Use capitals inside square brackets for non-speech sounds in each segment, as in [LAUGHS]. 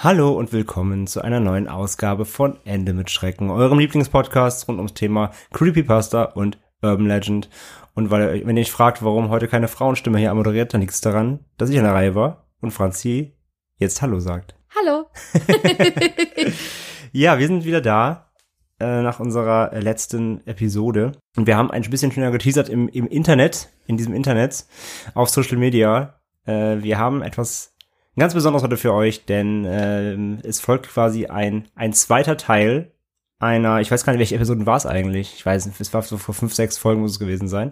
Hallo und willkommen zu einer neuen Ausgabe von Ende mit Schrecken, eurem Lieblingspodcast rund ums Thema Creepypasta und Urban Legend. Und weil, wenn ihr euch fragt, warum heute keine Frauenstimme hier moderiert, dann liegt es daran, dass ich an der Reihe war und Franzi jetzt Hallo sagt. Hallo. [LAUGHS] Ja, wir sind wieder da äh, nach unserer äh, letzten Episode. Und wir haben ein bisschen schneller geteasert im, im Internet, in diesem Internet, auf Social Media. Äh, wir haben etwas ganz Besonderes heute für euch, denn ähm, es folgt quasi ein, ein zweiter Teil einer, ich weiß gar nicht, welche Episoden war es eigentlich. Ich weiß nicht, es war so vor fünf, sechs Folgen muss es gewesen sein.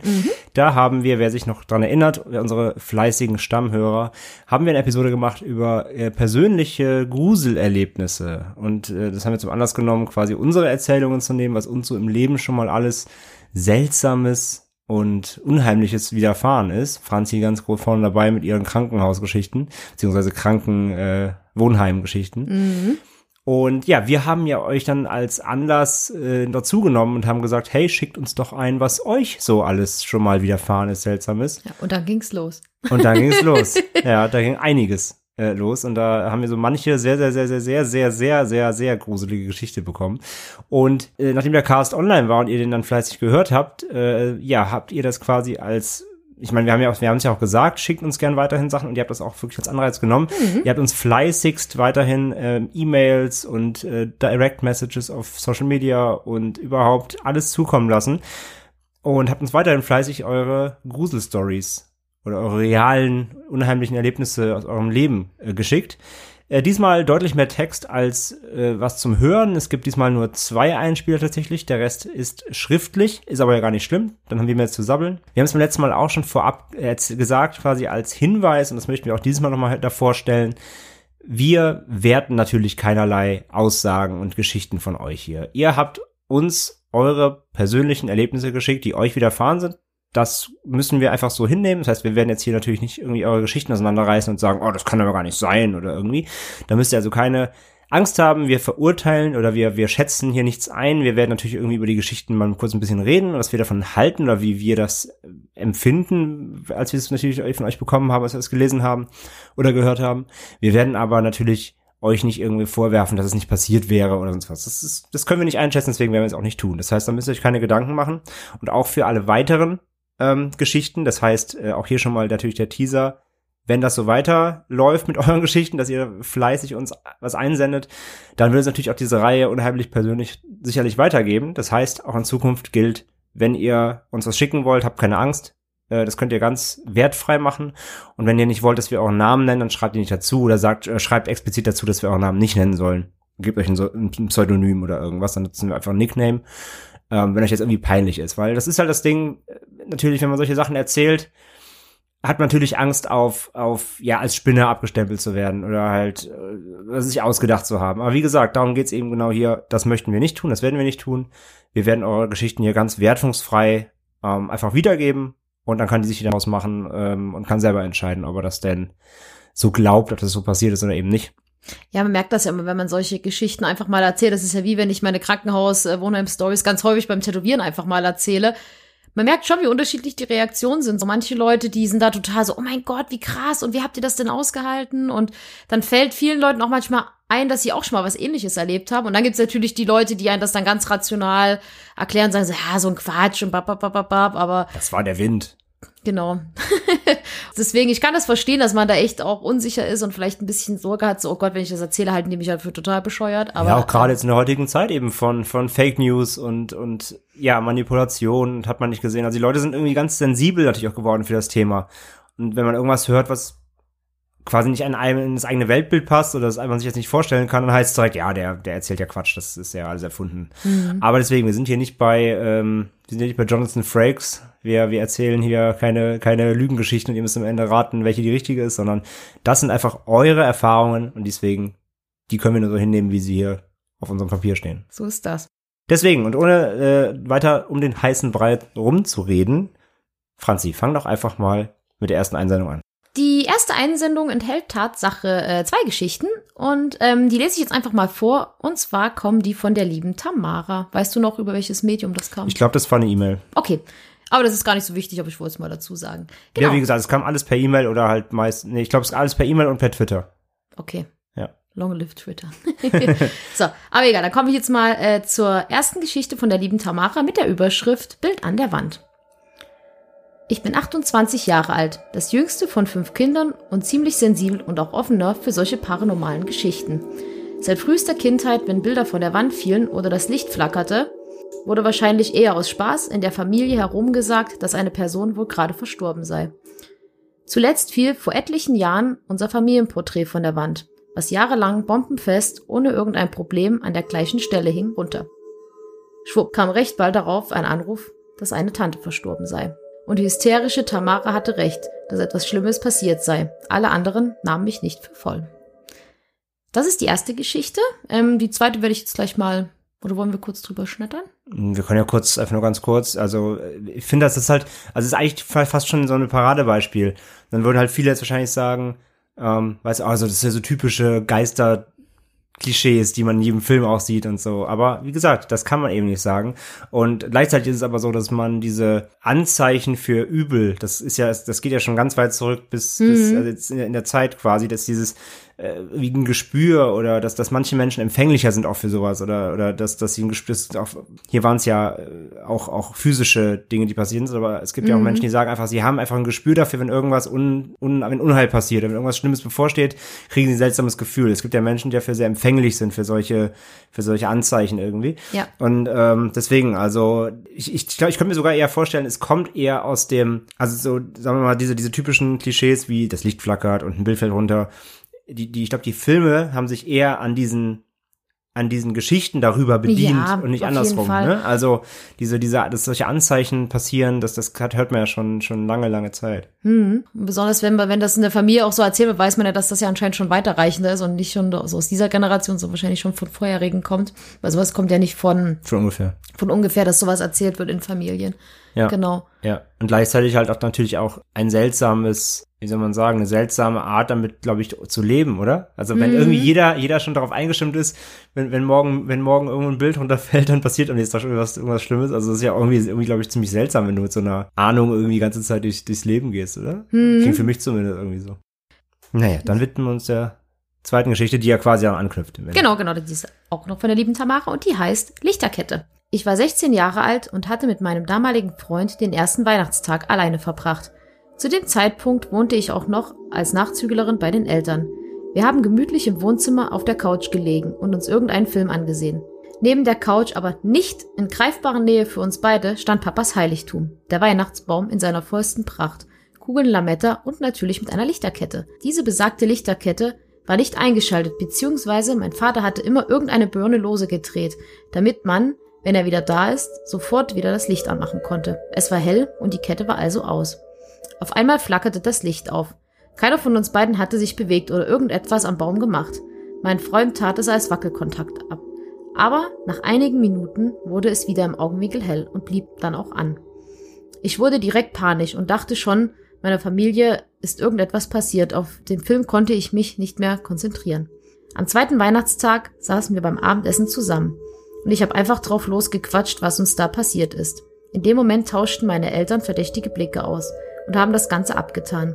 Da haben wir, wer sich noch dran erinnert, unsere fleißigen Stammhörer, haben wir eine Episode gemacht über äh, persönliche Gruselerlebnisse. Und äh, das haben wir zum Anlass genommen, quasi unsere Erzählungen zu nehmen, was uns so im Leben schon mal alles Seltsames und Unheimliches widerfahren ist. Franzi ganz groß vorne dabei mit ihren Krankenhausgeschichten, beziehungsweise Kranken äh, Wohnheimgeschichten. Und ja, wir haben ja euch dann als Anlass äh, dazu genommen und haben gesagt, hey, schickt uns doch ein, was euch so alles schon mal widerfahren ist, seltsames. Ja, und dann ging's los. Und dann ging es [LAUGHS] los. Ja, da ging einiges äh, los und da haben wir so manche sehr, sehr, sehr, sehr, sehr, sehr, sehr, sehr, sehr gruselige Geschichte bekommen. Und äh, nachdem der Cast online war und ihr den dann fleißig gehört habt, äh, ja, habt ihr das quasi als ich meine, wir haben ja auch, wir haben es ja auch gesagt, schickt uns gern weiterhin Sachen und ihr habt das auch wirklich als Anreiz genommen. Ihr habt uns fleißigst weiterhin ähm, E-Mails und äh, Direct Messages auf Social Media und überhaupt alles zukommen lassen und habt uns weiterhin fleißig eure Gruselstories oder eure realen, unheimlichen Erlebnisse aus eurem Leben äh, geschickt. Äh, diesmal deutlich mehr Text als äh, was zum Hören. Es gibt diesmal nur zwei Einspieler tatsächlich. Der Rest ist schriftlich, ist aber ja gar nicht schlimm. Dann haben wir mehr zu sabbeln. Wir haben es beim letzten Mal auch schon vorab äh, gesagt, quasi als Hinweis, und das möchten wir auch dieses Mal nochmal davor stellen. Wir werten natürlich keinerlei Aussagen und Geschichten von euch hier. Ihr habt uns eure persönlichen Erlebnisse geschickt, die euch widerfahren sind. Das müssen wir einfach so hinnehmen. Das heißt, wir werden jetzt hier natürlich nicht irgendwie eure Geschichten auseinanderreißen und sagen, oh, das kann aber gar nicht sein oder irgendwie. Da müsst ihr also keine Angst haben. Wir verurteilen oder wir, wir schätzen hier nichts ein. Wir werden natürlich irgendwie über die Geschichten mal kurz ein bisschen reden, was wir davon halten oder wie wir das empfinden, als wir es natürlich von euch bekommen haben, als wir es gelesen haben oder gehört haben. Wir werden aber natürlich euch nicht irgendwie vorwerfen, dass es nicht passiert wäre oder sonst was. Das, ist, das können wir nicht einschätzen, deswegen werden wir es auch nicht tun. Das heißt, da müsst ihr euch keine Gedanken machen. Und auch für alle weiteren ähm, Geschichten, das heißt, äh, auch hier schon mal natürlich der Teaser, wenn das so weiterläuft mit [LAUGHS] euren Geschichten, dass ihr fleißig uns was einsendet, dann wird es natürlich auch diese Reihe unheimlich persönlich sicherlich weitergeben. Das heißt, auch in Zukunft gilt, wenn ihr uns was schicken wollt, habt keine Angst. Äh, Das könnt ihr ganz wertfrei machen. Und wenn ihr nicht wollt, dass wir euren Namen nennen, dann schreibt ihr nicht dazu oder sagt, äh, schreibt explizit dazu, dass wir euren Namen nicht nennen sollen. Gebt euch ein, ein Pseudonym oder irgendwas, dann nutzen wir einfach ein Nickname, ähm, wenn euch jetzt irgendwie peinlich ist. Weil das ist halt das Ding, äh, natürlich, wenn man solche Sachen erzählt, hat man natürlich Angst auf, auf, ja, als Spinner abgestempelt zu werden oder halt, äh, sich ausgedacht zu haben. Aber wie gesagt, darum geht's eben genau hier. Das möchten wir nicht tun, das werden wir nicht tun. Wir werden eure Geschichten hier ganz wertungsfrei ähm, einfach wiedergeben und dann kann die sich wieder ausmachen ähm, und kann selber entscheiden, ob er das denn so glaubt, ob das so passiert ist oder eben nicht. Ja, man merkt das ja immer, wenn man solche Geschichten einfach mal erzählt. Das ist ja wie wenn ich meine Krankenhaus-Wohnheim-Stories ganz häufig beim Tätowieren einfach mal erzähle. Man merkt schon, wie unterschiedlich die Reaktionen sind. So manche Leute, die sind da total so, oh mein Gott, wie krass und wie habt ihr das denn ausgehalten? Und dann fällt vielen Leuten auch manchmal ein, dass sie auch schon mal was ähnliches erlebt haben. Und dann gibt's natürlich die Leute, die einen das dann ganz rational erklären, sagen so, ja, so ein Quatsch und bap, aber Das war der Wind. Genau. [LAUGHS] Deswegen, ich kann das verstehen, dass man da echt auch unsicher ist und vielleicht ein bisschen Sorge hat, so, oh Gott, wenn ich das erzähle, halten die mich halt für total bescheuert. Aber ja, auch gerade jetzt in der heutigen Zeit eben von, von Fake News und, und ja, Manipulation hat man nicht gesehen. Also die Leute sind irgendwie ganz sensibel natürlich auch geworden für das Thema. Und wenn man irgendwas hört, was quasi nicht in, einem, in das eigene Weltbild passt oder das man sich jetzt nicht vorstellen kann, dann heißt es direkt, ja, der, der erzählt ja Quatsch, das ist ja alles erfunden. Aber deswegen, wir sind hier nicht bei, ähm, wir sind hier nicht bei Jonathan Frakes, wir, wir erzählen hier keine, keine Lügengeschichten und ihr müsst am Ende raten, welche die richtige ist, sondern das sind einfach eure Erfahrungen und deswegen, die können wir nur so hinnehmen, wie sie hier auf unserem Papier stehen. So ist das. Deswegen, und ohne äh, weiter um den heißen Brei rumzureden, Franzi, fang doch einfach mal mit der ersten Einsendung an. Die erste Einsendung enthält Tatsache äh, zwei Geschichten und ähm, die lese ich jetzt einfach mal vor. Und zwar kommen die von der lieben Tamara. Weißt du noch, über welches Medium das kam? Ich glaube, das war eine E-Mail. Okay. Aber das ist gar nicht so wichtig, aber ich wollte es mal dazu sagen. Genau. Ja, wie gesagt, es kam alles per E-Mail oder halt meist, nee, ich glaube, es ist alles per E-Mail und per Twitter. Okay. Ja. Long live Twitter. [LAUGHS] so, aber egal, dann komme ich jetzt mal äh, zur ersten Geschichte von der lieben Tamara mit der Überschrift Bild an der Wand. Ich bin 28 Jahre alt, das jüngste von fünf Kindern und ziemlich sensibel und auch offener für solche paranormalen Geschichten. Seit frühester Kindheit, wenn Bilder von der Wand fielen oder das Licht flackerte, wurde wahrscheinlich eher aus Spaß in der Familie herumgesagt, dass eine Person wohl gerade verstorben sei. Zuletzt fiel vor etlichen Jahren unser Familienporträt von der Wand, was jahrelang bombenfest ohne irgendein Problem an der gleichen Stelle hing, runter. Schwupp kam recht bald darauf ein Anruf, dass eine Tante verstorben sei. Und die hysterische Tamara hatte recht, dass etwas Schlimmes passiert sei. Alle anderen nahmen mich nicht für voll. Das ist die erste Geschichte. Ähm, die zweite werde ich jetzt gleich mal, oder wollen wir kurz drüber schnattern? Wir können ja kurz, einfach nur ganz kurz, also ich finde, das ist halt, also es ist eigentlich fast schon so ein Paradebeispiel. Dann würden halt viele jetzt wahrscheinlich sagen, ähm, weißt du, also das ist ja so typische Geister, Klischees, die man in jedem Film auch sieht und so. Aber wie gesagt, das kann man eben nicht sagen. Und gleichzeitig ist es aber so, dass man diese Anzeichen für Übel, das ist ja, das geht ja schon ganz weit zurück bis, Mhm. bis also in der Zeit quasi, dass dieses äh, wie ein Gespür oder dass, dass manche Menschen empfänglicher sind auch für sowas oder oder dass, dass sie ein Gespür ist auch, hier waren es ja äh, auch auch physische Dinge, die passieren sind, aber es gibt ja auch Menschen, die sagen einfach, sie haben einfach ein Gespür dafür, wenn irgendwas un, un, wenn Unheil passiert, wenn irgendwas Schlimmes bevorsteht, kriegen sie ein seltsames Gefühl. Es gibt ja Menschen, die dafür sehr empfänglich sind für solche für solche Anzeichen irgendwie. Ja. Und ähm, deswegen, also ich, ich glaube, ich könnte mir sogar eher vorstellen, es kommt eher aus dem, also so, sagen wir mal, diese, diese typischen Klischees wie das Licht flackert und ein Bild fällt runter. Die, die, ich glaube, die Filme haben sich eher an diesen an diesen Geschichten darüber bedient Ja, und nicht andersrum. Ne? Also diese, diese, dass solche Anzeichen passieren, das, das hört man ja schon, schon lange, lange Zeit. Und besonders wenn, man- wenn das in der Familie auch so erzählt wird, weiß man ja, dass das ja anscheinend schon weiterreichender ist und nicht schon so aus dieser Generation, so wahrscheinlich schon von vorherigen kommt. Weil sowas kommt ja nicht von, Schon ungefähr. von ungefähr, dass sowas erzählt wird in Familien. Ja. Genau. Ja, und gleichzeitig halt auch natürlich auch ein seltsames, wie soll man sagen, eine seltsame Art damit, glaube ich, zu leben, oder? Also wenn irgendwie jeder, jeder schon darauf eingestimmt ist, wenn, wenn morgen, wenn morgen irgendwo ein Bild runterfällt, [LAUGHS] dann passiert am nächsten Tag irgendwas, irgendwas Schlimmes. Also das ist ja irgendwie, irgendwie glaube ich, ziemlich seltsam, wenn du mit so einer Ahnung irgendwie die ganze Zeit durch, durchs Leben gehst, oder? Klingt für mich zumindest irgendwie so. Naja, dann widmen wir uns der zweiten Geschichte, die ja quasi daran anknüpft. Genau, genau. Die ist auch noch von der lieben Tamara und die heißt Lichterkette. Ich war 16 Jahre alt und hatte mit meinem damaligen Freund den ersten Weihnachtstag alleine verbracht. Zu dem Zeitpunkt wohnte ich auch noch als Nachzüglerin bei den Eltern. Wir haben gemütlich im Wohnzimmer auf der Couch gelegen und uns irgendeinen Film angesehen. Neben der Couch, aber nicht in greifbarer Nähe für uns beide, stand Papas Heiligtum, der Weihnachtsbaum in seiner vollsten Pracht, Kugeln Lametta und natürlich mit einer Lichterkette. Diese besagte Lichterkette war nicht eingeschaltet, beziehungsweise mein Vater hatte immer irgendeine Birne lose gedreht, damit man, wenn er wieder da ist, sofort wieder das Licht anmachen konnte. Es war hell und die Kette war also aus. Auf einmal flackerte das Licht auf. Keiner von uns beiden hatte sich bewegt oder irgendetwas am Baum gemacht. Mein Freund tat es als Wackelkontakt ab. Aber nach einigen Minuten wurde es wieder im Augenwinkel hell und blieb dann auch an. Ich wurde direkt panisch und dachte schon, meiner Familie ist irgendetwas passiert. Auf den Film konnte ich mich nicht mehr konzentrieren. Am zweiten Weihnachtstag saßen wir beim Abendessen zusammen und ich habe einfach drauf losgequatscht, was uns da passiert ist. In dem Moment tauschten meine Eltern verdächtige Blicke aus und haben das Ganze abgetan.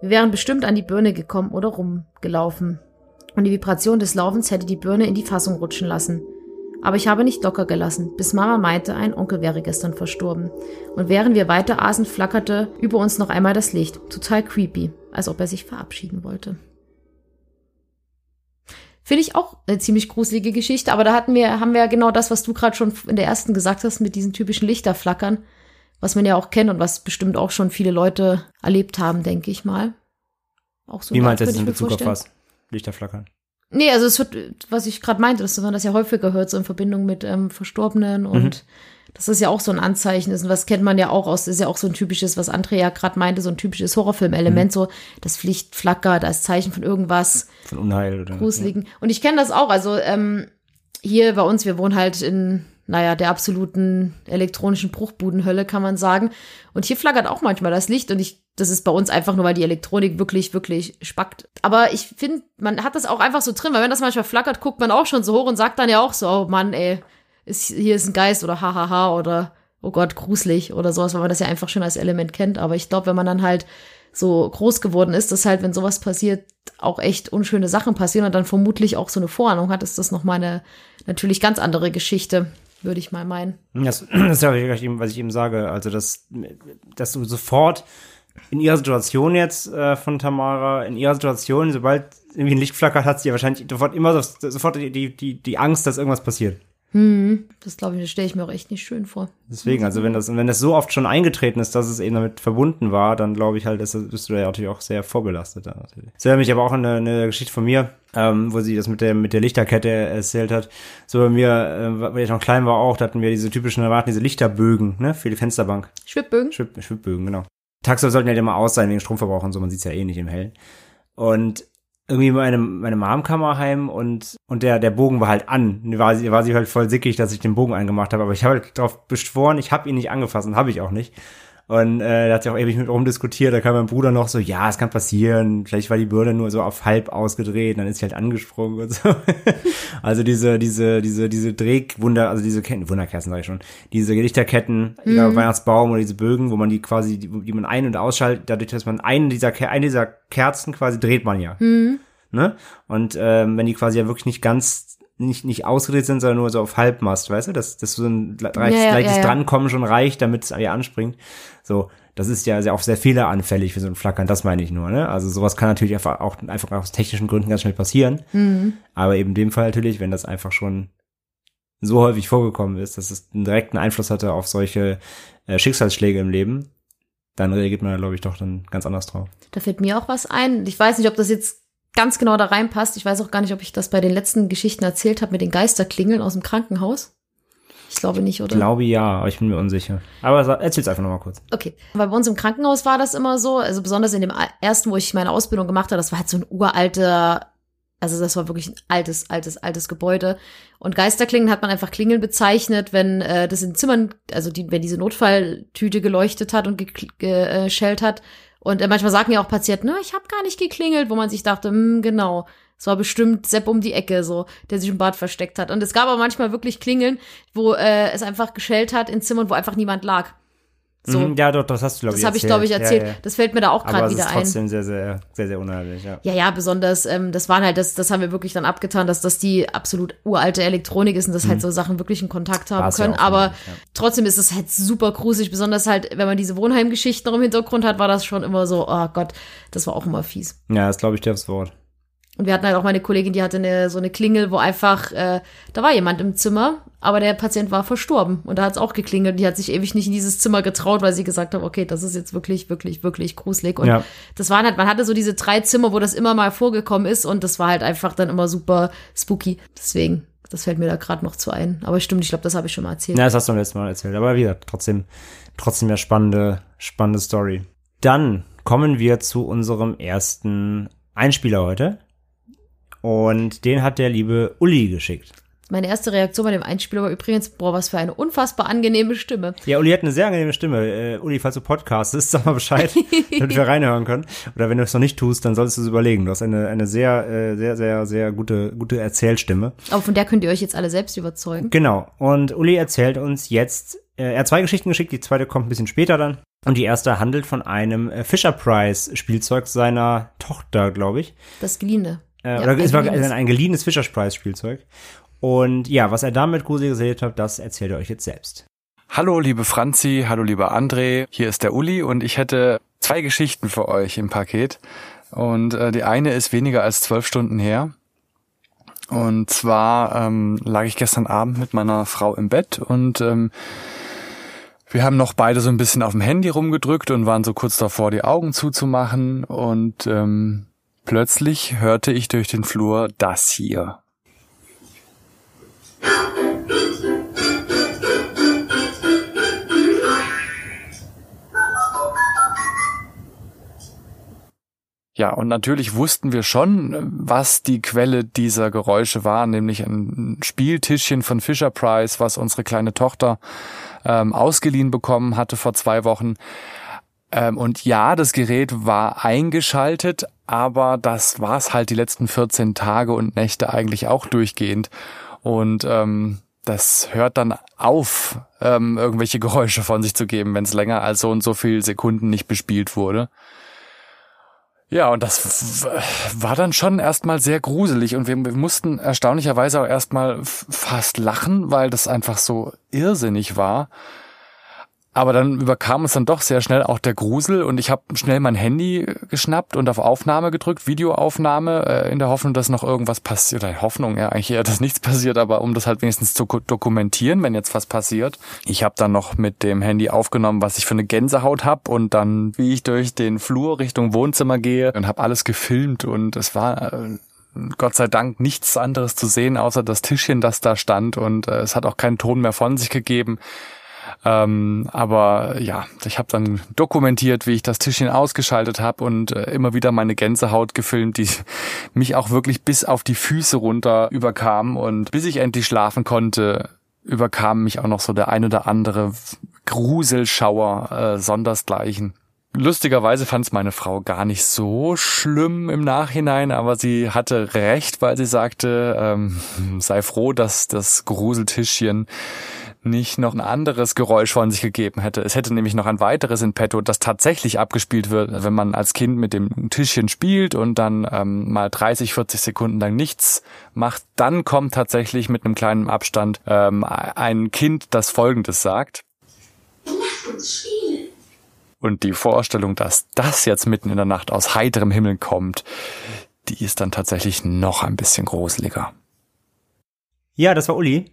Wir wären bestimmt an die Birne gekommen oder rumgelaufen. Und die Vibration des Laufens hätte die Birne in die Fassung rutschen lassen. Aber ich habe nicht locker gelassen, bis Mama meinte, ein Onkel wäre gestern verstorben. Und während wir weiter aßen, flackerte über uns noch einmal das Licht. Total creepy, als ob er sich verabschieden wollte. Finde ich auch eine ziemlich gruselige Geschichte, aber da hatten wir, haben wir ja genau das, was du gerade schon in der ersten gesagt hast, mit diesen typischen Lichterflackern, was man ja auch kennt und was bestimmt auch schon viele Leute erlebt haben, denke ich mal. Auch so Wie eine meinst du jetzt in Bezug auf was? Lichter flackern. Nee, also es wird, was ich gerade meinte, dass man das ja häufiger hört, so in Verbindung mit ähm, Verstorbenen Mhm. und dass das ja auch so ein Anzeichen ist. Und was kennt man ja auch aus, ist ja auch so ein typisches, was André ja gerade meinte, so ein typisches Mhm. Horrorfilm-Element, so das Licht flackert als Zeichen von irgendwas Von Unheil oder. Gruseligen. Und ich kenne das auch, also ähm, hier bei uns, wir wohnen halt in, naja, der absoluten elektronischen Bruchbudenhölle, kann man sagen. Und hier flackert auch manchmal das Licht und ich, das ist bei uns einfach nur, weil die Elektronik wirklich, wirklich spackt. Aber ich finde, man hat das auch einfach so drin, weil wenn das manchmal flackert, guckt man auch schon so hoch und sagt dann ja auch so, oh Mann, ey, ist, hier ist ein Geist oder hahaha oder oh Gott, gruselig oder sowas, weil man das ja einfach schon als Element kennt. Aber ich glaube, wenn man dann halt so groß geworden ist, dass halt, wenn sowas passiert, auch echt unschöne Sachen passieren und dann vermutlich auch so eine Vorahnung hat, ist das nochmal eine natürlich ganz andere Geschichte, würde ich mal meinen. Das, [CLEARS THROAT] das ist ja eben, was ich eben sage. Also, dass, dass du sofort in ihrer Situation jetzt äh, von Tamara, in ihrer Situation, sobald irgendwie ein Licht flackert, hat sie ja wahrscheinlich sofort immer so, sofort die, die, die Angst, dass irgendwas passiert. Das glaube ich, das stelle ich mir auch echt nicht schön vor. Deswegen, also wenn das, wenn das so oft schon eingetreten ist, dass es eben damit verbunden war, dann glaube ich halt, dass, bist du da ja natürlich auch sehr vorbelastet. Da natürlich. Das erinnert mich aber auch an eine, eine Geschichte von mir, ähm, wo sie das mit der, mit der Lichterkette erzählt hat. So bei mir, äh, weil ich noch klein war auch, da hatten wir diese typischen, da waren diese Lichterbögen, ne, für die Fensterbank. Schwibbögen? Schwibb, Schwibbögen, genau. Tagsüber sollten ja immer aus sein wegen Stromverbrauch und so, man sieht's ja eh nicht im Hellen. Und irgendwie meine, meine Mom kam mal heim und, und der, der Bogen war halt an. War sie, war sie halt voll sickig, dass ich den Bogen angemacht habe. Aber ich habe halt darauf beschworen, ich habe ihn nicht angefasst und habe ich auch nicht. Und äh, da hat sie auch ewig mit rumdiskutiert. Da kam mein Bruder noch so, ja, es kann passieren. Vielleicht war die Birne nur so auf halb ausgedreht. Dann ist sie halt angesprungen und so. [LAUGHS] also diese, diese, diese, diese Drehwunder, also diese Ketten, Wunderkerzen sag ich schon, diese Lichterketten, egal ob Weihnachtsbaum oder diese Bögen, wo man die quasi, die, die man ein- und ausschaltet, dadurch, dass man einen dieser, Ke- eine dieser Kerzen quasi dreht man ja. Ne? Und ähm, wenn die quasi ja wirklich nicht ganz nicht, nicht ausgedreht sind, sondern nur so auf Halbmast, weißt du, dass, dass so ein le- Ja, ja, leichtes ja. Drankommen schon reicht, damit es ja anspringt. So, das ist ja sehr, auch sehr fehleranfällig für so ein Flackern, das meine ich nur, ne? Also sowas kann natürlich einfach auch einfach aus technischen Gründen ganz schnell passieren. Mhm. Aber eben in dem Fall natürlich, wenn das einfach schon so häufig vorgekommen ist, dass es einen direkten Einfluss hatte auf solche äh, Schicksalsschläge im Leben, dann reagiert man glaube ich, doch dann ganz anders drauf. Da fällt mir auch was ein. Ich weiß nicht, ob das jetzt ganz genau da reinpasst. Ich weiß auch gar nicht, ob ich das bei den letzten Geschichten erzählt habe mit den Geisterklingeln aus dem Krankenhaus. Ich glaube nicht, oder? Ich glaube ja, aber ich bin mir unsicher. Aber erzähl's einfach nochmal kurz. Okay, weil bei uns im Krankenhaus war das immer so, also besonders in dem ersten, wo ich meine Ausbildung gemacht habe, das war halt so ein uralter, also das war wirklich ein altes, altes, altes Gebäude. Und Geisterklingen hat man einfach Klingeln bezeichnet, wenn äh, das in Zimmern, also die, wenn diese Notfalltüte geleuchtet hat und gekl- ge- äh, schellt hat. Und äh, manchmal sagen ja auch Patienten, ne, ich habe gar nicht geklingelt, wo man sich dachte, hm, genau. Es war bestimmt Sepp um die Ecke, so, der sich im Bad versteckt hat. Und es gab aber manchmal wirklich Klingeln, wo äh, es einfach geschellt hat in Zimmern, wo einfach niemand lag. So. Mhm, ja, doch, das hast du, glaube ich, Das habe ich, glaube ich, erzählt. Ja, ja. Das fällt mir da auch Aber gerade es wieder ist ein. trotzdem sehr, sehr, sehr, sehr unheimlich, ja. Ja, ja, besonders, ähm, das waren halt, das, das haben wir wirklich dann abgetan, dass das die absolut uralte Elektronik ist und dass halt so Sachen wirklich einen Kontakt haben Mhm. War's ja können. auch Aber ja. trotzdem ist es halt super gruselig, besonders halt, wenn man diese Wohnheimgeschichten noch im Hintergrund hat, war das schon immer so, oh Gott, das war auch immer fies. Ja, das glaube ich dir aufs Wort. Und wir hatten halt auch meine Kollegin, die hatte eine, so eine Klingel, wo einfach, äh, da war jemand im Zimmer, aber der Patient war verstorben. Und da hat es auch geklingelt. Die hat sich ewig nicht in dieses Zimmer getraut, weil sie gesagt hat, okay, das ist jetzt wirklich, wirklich, wirklich gruselig. Und Ja. das waren halt, man hatte so diese drei Zimmer, wo das immer mal vorgekommen ist und das war halt einfach dann immer super spooky. Deswegen, das fällt mir da gerade noch zu ein. Aber stimmt, ich glaube, das habe ich schon mal erzählt. Ja, das hast du beim letzten Mal erzählt. Aber wie gesagt, trotzdem, trotzdem ja spannende, spannende Story. Dann kommen wir zu unserem ersten Einspieler heute. Und den hat der liebe Uli geschickt. Meine erste Reaktion bei dem Einspieler war übrigens, boah, was für eine unfassbar angenehme Stimme. Ja, Uli hat eine sehr angenehme Stimme. Äh, Uli, falls du podcastest, [LAUGHS] sag mal Bescheid, damit wir reinhören können. Oder wenn du es noch nicht tust, dann solltest du es überlegen. Du hast eine, eine sehr, äh, sehr, sehr, sehr gute, gute Erzählstimme. Aber von der könnt ihr euch jetzt alle selbst überzeugen. Genau. Und Uli erzählt uns jetzt, äh, er hat zwei Geschichten geschickt, die zweite kommt ein bisschen später dann. Und die erste handelt von einem äh, Fisher Price Spielzeug seiner Tochter, glaube ich. Das Geliehene. Äh, Ja, oder es war ein, ein geliehenes Fisher Price Spielzeug. Und ja, was er damit gruselig erlebt hat, das erzählt er euch jetzt selbst. Hallo liebe Franzi, hallo lieber André, hier ist der Uli und ich hätte zwei Geschichten für euch im Paket. Und äh, die eine ist weniger als zwölf Stunden her. Und zwar ähm, lag ich gestern Abend mit meiner Frau im Bett und ähm, wir haben noch beide so ein bisschen auf dem Handy rumgedrückt und waren so kurz davor, die Augen zuzumachen. Und ähm, Plötzlich hörte ich durch den Flur das hier. Ja, und natürlich wussten wir schon, was die Quelle dieser Geräusche war, nämlich ein Spieltischchen von Fisher Price, was unsere kleine Tochter ähm, ausgeliehen bekommen hatte vor zwei Wochen. Ähm, und ja, das Gerät war eingeschaltet, aber das war es halt die letzten 14 Tage und Nächte eigentlich auch durchgehend. Und ähm, das hört dann auf, ähm, irgendwelche Geräusche von sich zu geben, wenn es länger als so und so viel Sekunden nicht bespielt wurde. Ja, und das war dann schon erstmal sehr gruselig und wir mussten erstaunlicherweise auch erstmal fast lachen, weil das einfach so irrsinnig war. Aber dann überkam es dann doch sehr schnell auch der Grusel und ich habe schnell mein Handy geschnappt und auf Aufnahme gedrückt, Videoaufnahme, äh, in der Hoffnung, dass noch irgendwas passiert. Hoffnung, ja, eigentlich eher, [LAUGHS] dass nichts passiert, aber um das halt wenigstens zu dokumentieren, wenn jetzt was passiert. Ich habe dann noch mit dem Handy aufgenommen, was ich für eine Gänsehaut habe und dann, wie ich durch den Flur Richtung Wohnzimmer gehe und habe alles gefilmt und es war äh, Gott sei Dank nichts anderes zu sehen, außer das Tischchen, das da stand und äh, es hat auch keinen Ton mehr von sich gegeben. Ähm, aber ja, ich habe dann dokumentiert, wie ich das Tischchen ausgeschaltet habe und äh, immer wieder meine Gänsehaut gefilmt, die [LAUGHS] mich auch wirklich bis auf die Füße runter überkam. Und bis ich endlich schlafen konnte, überkam mich auch noch so der ein oder andere Gruselschauer äh, sondersgleichen. Lustigerweise fand es meine Frau gar nicht so schlimm im Nachhinein, aber sie hatte recht, weil sie sagte, ähm, sei froh, dass das Gruseltischchen nicht noch ein anderes Geräusch von sich gegeben hätte. Es hätte nämlich noch ein weiteres in petto, das tatsächlich abgespielt wird, wenn man als Kind mit dem Tischchen spielt und dann ähm, mal 30, 40 Sekunden lang nichts macht. Dann kommt tatsächlich mit einem kleinen Abstand ähm, ein Kind, das Folgendes sagt. Und die Vorstellung, dass das jetzt mitten in der Nacht aus heiterem Himmel kommt, die ist dann tatsächlich noch ein bisschen gruseliger. Ja, das war Uli.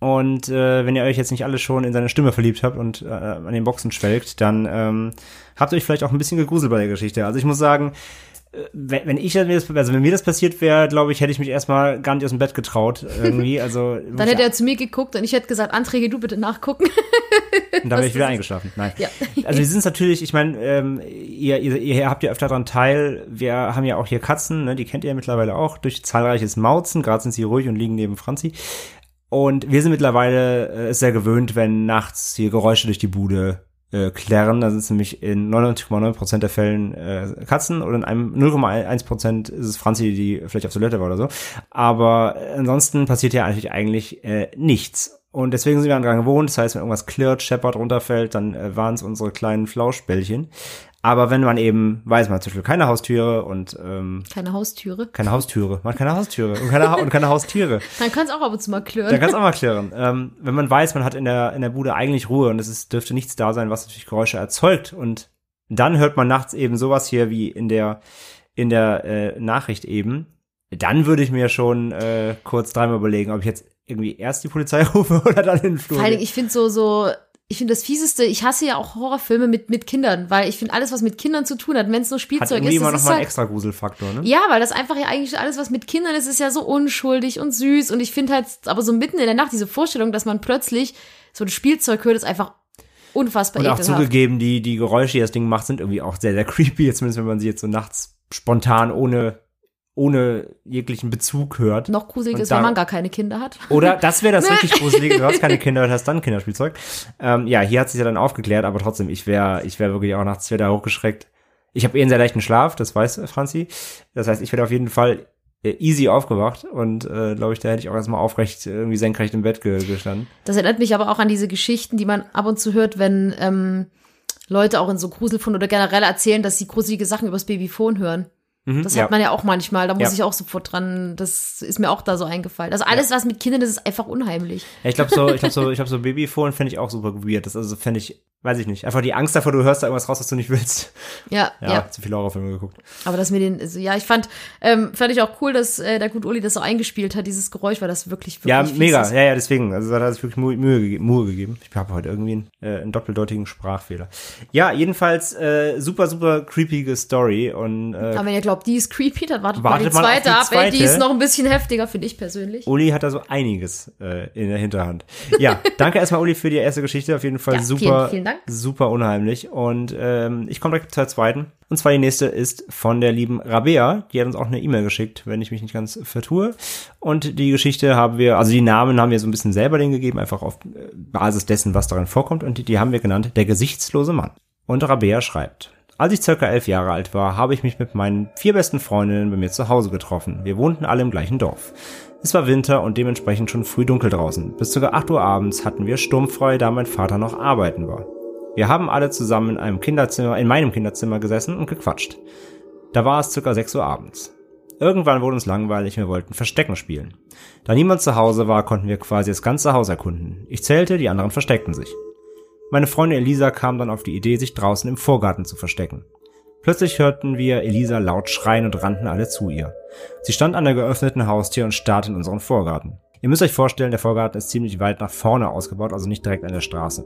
Und äh, wenn ihr euch jetzt nicht alle schon in seine Stimme verliebt habt und äh, an den Boxen schwelgt, dann ähm, habt ihr euch vielleicht auch ein bisschen gegruselt bei der Geschichte. Also ich muss sagen, äh, wenn, wenn ich also wenn mir das passiert wäre, glaube ich, hätte ich mich erstmal gar nicht aus dem Bett getraut irgendwie. Also dann hätte er zu mir geguckt und ich hätte gesagt, Anträge, du bitte nachgucken. [LAUGHS] und dann wäre ich wieder eingeschlafen. Nein. Ja. Also wir sind es natürlich, ich meine, ähm, ihr, ihr, ihr habt ja öfter daran teil. Wir haben ja auch hier Katzen, ne, die kennt ihr ja mittlerweile auch durch zahlreiches Mauzen. Gerade sind sie ruhig und liegen neben Franzi. Und wir sind mittlerweile äh, sehr gewöhnt, wenn nachts hier Geräusche durch die Bude äh, klärren. Da sind es nämlich in 99,9% der Fällen äh, Katzen oder in einem 0,1% ist es Franzi, die vielleicht auf Toilette war oder so. Aber ansonsten passiert ja eigentlich, eigentlich äh, nichts. Und deswegen sind wir daran gewohnt. Das heißt, wenn irgendwas klirrt, scheppert, runterfällt, dann äh, waren es unsere kleinen Flauschbällchen. Aber wenn man eben weiß, man hat zum Beispiel keine Haustüre und ähm, keine Haustüre, keine Haustüre, man hat keine Haustüre und keine, ha und keine Haustiere, [LAUGHS] dann kann es auch ab und zu mal klirren. Dann kann es auch mal klirren. Ähm, wenn man weiß, man hat in der in der Bude eigentlich Ruhe und es ist, dürfte nichts da sein, was natürlich Geräusche erzeugt und dann hört man nachts eben sowas hier wie in der in der äh, Nachricht eben. Dann würde ich mir schon äh, kurz dreimal überlegen, ob ich jetzt irgendwie erst die Polizei [LAUGHS] rufe oder dann in den Flur. Vor allem, ich finde so so ich finde das fieseste, ich hasse ja auch Horrorfilme mit, mit Kindern, weil ich finde alles, was mit Kindern zu tun hat, wenn es nur Spielzeug hat ist. immer das noch mal halt, einen extra Gruselfaktor, ne? Ja, weil das einfach ja eigentlich alles, was mit Kindern ist, ist ja so unschuldig und süß. Und ich finde halt, aber so mitten in der Nacht, diese Vorstellung, dass man plötzlich so ein Spielzeug hört, ist einfach unfassbar Und auch ekelhaft. zugegeben, die, die Geräusche, die das Ding macht, sind irgendwie auch sehr, sehr creepy, [LAUGHS] zumindest wenn man sie jetzt so nachts spontan ohne ohne jeglichen Bezug hört. Noch gruselig ist, wenn man gar keine Kinder hat. Oder das wäre das [LAUGHS] richtig gruselige, du hast keine Kinder und hast dann Kinderspielzeug. Ähm, ja, hier hat sich ja dann aufgeklärt, aber trotzdem, ich wäre ich wäre wirklich auch nachts wieder hochgeschreckt. Ich habe eh einen sehr leichten Schlaf, das weiß Franzi. Das heißt, ich werde auf jeden Fall äh, easy aufgewacht und äh, glaube ich, da hätte ich auch erstmal aufrecht, äh, irgendwie senkrecht im Bett ge gestanden. Das erinnert mich aber auch an diese Geschichten, die man ab und zu hört, wenn ähm, Leute auch in so Gruselfunden oder generell erzählen, dass sie gruselige Sachen übers Babyphone hören. Das ja. hat man ja auch manchmal, da muss Ja. ich auch sofort dran, das ist mir auch da so eingefallen. Also alles, was mit Kindern ist, ist einfach unheimlich. Ja, ich glaube so, ich glaube so, ich glaube so Babyphone fände ich auch super weird. Das also fände ich, weiß ich nicht. Einfach die Angst davor, du hörst da irgendwas raus, was du nicht willst. Ja, Ja, ja. zu viele Horrorfilme geguckt. Aber dass mir den, also, ja, ich fand, ähm, fand ich auch cool, dass äh, der gut Uli das so eingespielt hat, dieses Geräusch, weil das wirklich, wirklich Ja, mega. Ist. Ja, ja, deswegen. Also da hat er sich wirklich Mühe, Mühe, gegeben, Mühe gegeben. Ich habe heute irgendwie einen, äh, einen doppeldeutigen Sprachfehler. Ja, jedenfalls äh, super, super creepige Story und äh, Aber wenn ihr glaubt, die ist creepy, dann wartet, Wartet mal die zweite die ab. Ey, die zweite. ist noch ein bisschen heftiger, finde ich persönlich. Uli hat da so einiges äh, in der Hinterhand. Ja, [LAUGHS] danke erstmal Uli für die erste Geschichte. Auf jeden Fall Ja, vielen, super, vielen Dank. Super unheimlich. Und ähm, ich komme direkt zur zweiten. Und zwar die nächste ist von der lieben Rabea. Die hat uns auch eine E-Mail geschickt, wenn ich mich nicht ganz vertue. Und die Geschichte haben wir, also die Namen haben wir so ein bisschen selber denen gegeben, einfach auf äh, Basis dessen, was darin vorkommt. Und die, die haben wir genannt, der gesichtslose Mann. Und Rabea schreibt. Als ich circa elf Jahre alt war, habe ich mich mit meinen vier besten Freundinnen bei mir zu Hause getroffen. Wir wohnten alle im gleichen Dorf. Es war Winter und dementsprechend schon früh dunkel draußen. Bis ca. 8 Uhr abends hatten wir sturmfrei, da mein Vater noch arbeiten war. Wir haben alle zusammen in einem Kinderzimmer, in meinem Kinderzimmer gesessen und gequatscht. Da war es ca. 6 Uhr abends. Irgendwann wurde uns langweilig, wir wollten Verstecken spielen. Da niemand zu Hause war, konnten wir quasi das ganze Haus erkunden. Ich zählte, die anderen versteckten sich. Meine Freundin Elisa kam dann auf die Idee, sich draußen im Vorgarten zu verstecken. Plötzlich hörten wir Elisa laut schreien und rannten alle zu ihr. Sie stand an der geöffneten Haustür und starrte in unseren Vorgarten. Ihr müsst euch vorstellen, der Vorgarten ist ziemlich weit nach vorne ausgebaut, also nicht direkt an der Straße.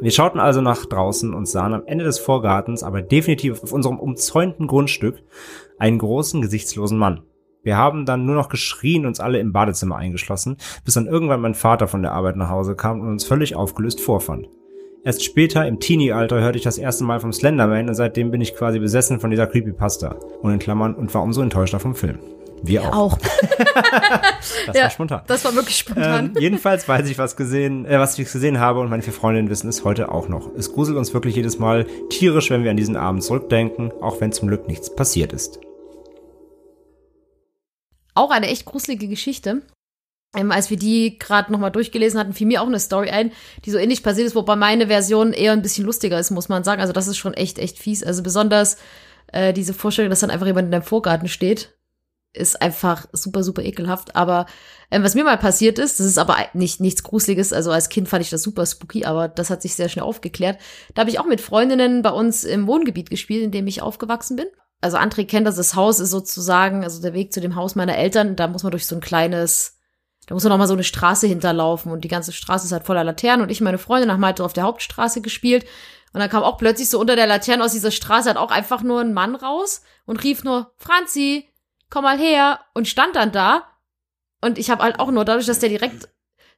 Wir schauten also nach draußen und sahen am Ende des Vorgartens, aber definitiv auf unserem umzäunten Grundstück, einen großen, gesichtslosen Mann. Wir haben dann nur noch geschrien, uns alle im Badezimmer eingeschlossen, bis dann irgendwann mein Vater von der Arbeit nach Hause kam und uns völlig aufgelöst vorfand. Erst später, im Teenie-Alter, hörte ich das erste Mal vom Slenderman und seitdem bin ich quasi besessen von dieser Creepypasta. Und in Klammern und war umso enttäuschter vom Film. Wir auch. Auch. [LAUGHS] Das Ja, war spontan. Das war wirklich spontan. Ähm, jedenfalls weiß ich, was gesehen, äh, was ich gesehen habe und meine vier Freundinnen wissen es heute auch noch. Es gruselt uns wirklich jedes Mal tierisch, wenn wir an diesen Abend zurückdenken, auch wenn zum Glück nichts passiert ist. auch eine echt gruselige Geschichte. Ähm, als wir die gerade nochmal durchgelesen hatten, fiel mir auch eine Story ein, die so ähnlich passiert ist, wobei meine Version eher ein bisschen lustiger ist, muss man sagen. Also das ist schon echt, echt fies. Also besonders äh, diese Vorstellung, dass dann einfach jemand in deinem Vorgarten steht, ist einfach super, super ekelhaft. Aber ähm, was mir mal passiert ist, das ist aber nicht nichts Gruseliges. Also als Kind fand ich das super spooky, aber das hat sich sehr schnell aufgeklärt. Da habe ich auch mit Freundinnen bei uns im Wohngebiet gespielt, in dem ich aufgewachsen bin. Also André kennt das, das Haus ist sozusagen, also der Weg zu dem Haus meiner Eltern, da muss man durch so ein kleines, da muss man noch mal so eine Straße hinterlaufen und die ganze Straße ist halt voller Laternen und ich und meine Freundin haben halt auf der Hauptstraße gespielt und dann kam auch plötzlich so unter der Laterne aus dieser Straße halt auch einfach nur ein Mann raus und rief nur, Franzi, komm mal her und stand dann da. Und ich habe halt auch nur dadurch, dass der direkt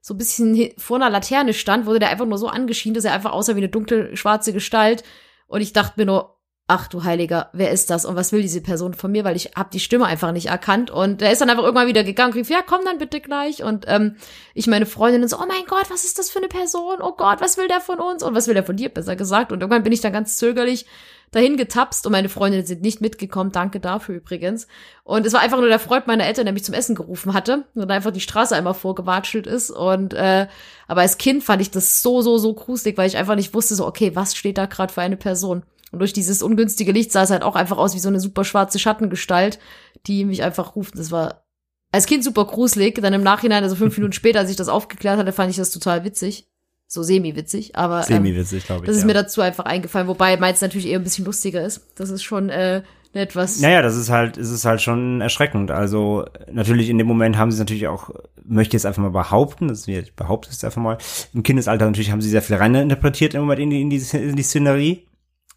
so ein bisschen vor einer Laterne stand, wurde der einfach nur so angeschienen, dass er einfach aussah wie eine dunkle schwarze Gestalt. Und ich dachte mir nur, ach du Heiliger, wer ist das und was will diese Person von mir, weil ich habe die Stimme einfach nicht erkannt. Und der ist dann einfach irgendwann wieder gegangen und rief, ja, komm dann bitte gleich. Und ähm, ich meine Freundin so, oh mein Gott, was ist das für eine Person, oh Gott, was will der von uns? Und was will der von dir, besser gesagt? Und irgendwann bin ich dann ganz zögerlich dahin getapst und meine Freundinnen sind nicht mitgekommen, danke dafür übrigens und es war einfach nur der Freund meiner Eltern, der mich zum Essen gerufen hatte und einfach die Straße einmal vorgewatschelt ist und äh, aber als Kind fand ich das so, so, so gruselig, weil ich einfach nicht wusste so, okay, was steht da gerade für eine Person und durch dieses ungünstige Licht sah es halt auch einfach aus wie so eine super schwarze Schattengestalt, die mich einfach ruft. Das war als Kind super gruselig. Dann im Nachhinein, also fünf [LAUGHS] Minuten später, als ich das aufgeklärt hatte, fand ich das total witzig. So semi-witzig, aber ähm, Semi-witzig, glaube ich. das ist ja. mir dazu einfach eingefallen, wobei meins natürlich eher ein bisschen lustiger ist. Das ist schon äh, etwas. Naja, das ist halt, es ist halt schon erschreckend. Also natürlich in dem Moment haben sie natürlich auch, möchte ich jetzt einfach mal behaupten, das ich behaupte es einfach mal, im Kindesalter natürlich haben sie sehr viel reininterpretiert im Moment in die, in die, in die Szenerie.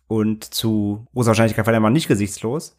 Und zu großer Wahrscheinlichkeit war der Mann nicht gesichtslos.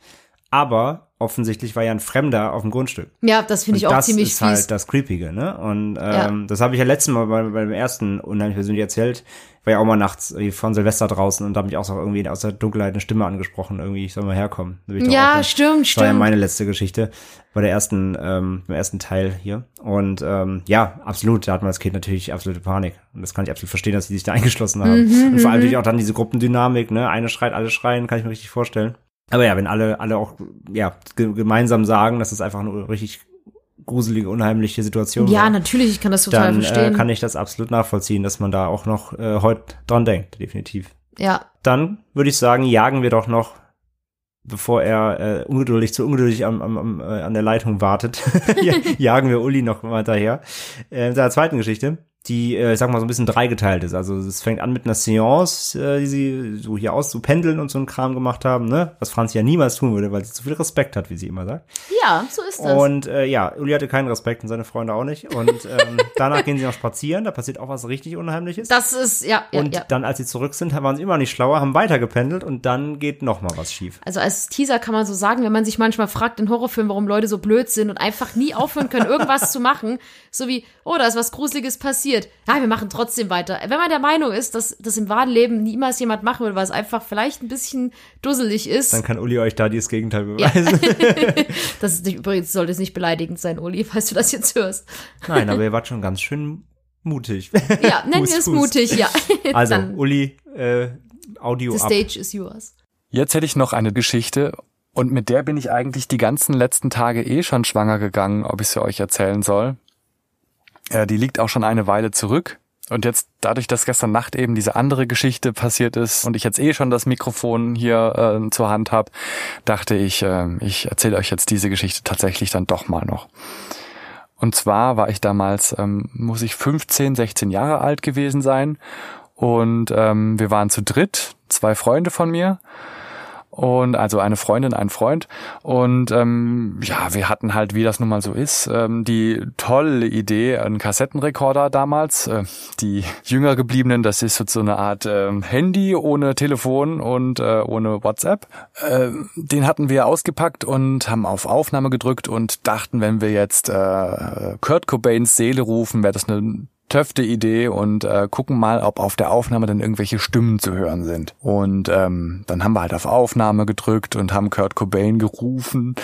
Aber offensichtlich war ja ein Fremder auf dem Grundstück. Ja, das finde ich auch das ziemlich ist fies. halt das Creepige, ne? Und ähm, Ja. das habe ich ja letztes Mal bei, bei dem ersten unheimlich persönlich erzählt. War ja auch mal nachts von Silvester draußen und da habe ich auch so irgendwie aus der Dunkelheit eine Stimme angesprochen, irgendwie, ich soll mal herkommen. Ich ja, auch- stimmt, das war ja stimmt. meine letzte Geschichte bei der ersten, ähm, beim ersten Teil hier. Und ähm, ja, absolut, da hat man als Kind natürlich absolute Panik. Und das kann ich absolut verstehen, dass sie sich da [LAUGHS] eingeschlossen haben. Mhm, und vor allem natürlich auch dann diese Gruppendynamik, ne? Eine schreit, alle schreien, kann ich mir richtig vorstellen. Aber ja, wenn alle, alle auch ja, ge gemeinsam sagen, dass es einfach eine richtig gruselige, unheimliche Situation Ja, war, natürlich, ich kann das total dann äh, verstehen. kann ich das absolut nachvollziehen, dass man da auch noch äh, heute dran denkt, definitiv. ja, Dann würde ich sagen, jagen wir doch noch, bevor er äh, ungeduldig zu ungeduldig am, am, am, äh, an der Leitung wartet, [LAUGHS] [LAUGHS] ja, jagen wir Uli noch mal daher. Äh, in seiner zweiten Geschichte. Die, äh, ich sag mal, so ein bisschen dreigeteilt ist. Also es fängt an mit einer Seance, äh, die sie so hier aus zu pendeln und so einen Kram gemacht haben, ne? Was Franzi ja niemals tun würde, weil sie zu viel Respekt hat, wie sie immer sagt. Ja, so ist das. Und äh, ja, Uli hatte keinen Respekt und seine Freunde auch nicht. Und ähm, [LAUGHS] danach gehen sie noch spazieren, da passiert auch was richtig Unheimliches. das ist, ja, ja, und ja. dann, als sie zurück sind, waren sie immer nicht schlauer, haben weitergependelt und dann geht noch mal was schief. Also als Teaser kann man so sagen, wenn man sich manchmal fragt in Horrorfilmen, warum Leute so blöd sind und einfach nie aufhören können, irgendwas zu machen, so wie, oh, da ist was Gruseliges passiert. Ja, wir machen trotzdem weiter. Wenn man der Meinung ist, dass das im wahren Leben niemals jemand machen würde, weil es einfach vielleicht ein bisschen dusselig ist, Dann kann Uli euch da das Gegenteil beweisen. [LAUGHS] das ist nicht, übrigens sollte es nicht beleidigend sein, Uli, falls du das jetzt hörst. Nein, aber ihr wart schon ganz schön mutig. Ja, nennen wir es mutig, ja. [LAUGHS] Also, Dann, Uli, äh, Audio the stage is yours. Jetzt hätte ich noch eine Geschichte und mit der bin ich eigentlich die ganzen letzten Tage eh schon schwanger gegangen, ob ich sie euch erzählen soll. Äh, die liegt auch schon eine Weile zurück. Und jetzt, dadurch, dass gestern Nacht eben diese andere Geschichte passiert ist und ich jetzt eh schon das Mikrofon hier äh, zur Hand habe, dachte ich, äh, ich erzähle euch jetzt diese Geschichte tatsächlich dann doch mal noch. Und zwar war ich damals, ähm, muss ich 15, 16 Jahre alt gewesen sein. Und ähm, wir waren zu dritt, zwei Freunde von mir und also eine Freundin, ein Freund und ähm, ja, wir hatten halt, wie das nun mal so ist, ähm, die tolle Idee, einen Kassettenrekorder damals. Äh, die jünger gebliebenen, das ist so eine Art ähm, Handy ohne Telefon und äh, ohne WhatsApp. Äh, den hatten wir ausgepackt und haben auf Aufnahme gedrückt und dachten, wenn wir jetzt äh, Kurt Cobains Seele rufen, wäre das eine töfte Idee und äh, gucken mal, ob auf der Aufnahme dann irgendwelche Stimmen zu hören sind. Und ähm, dann haben wir halt auf Aufnahme gedrückt und haben Kurt Cobain gerufen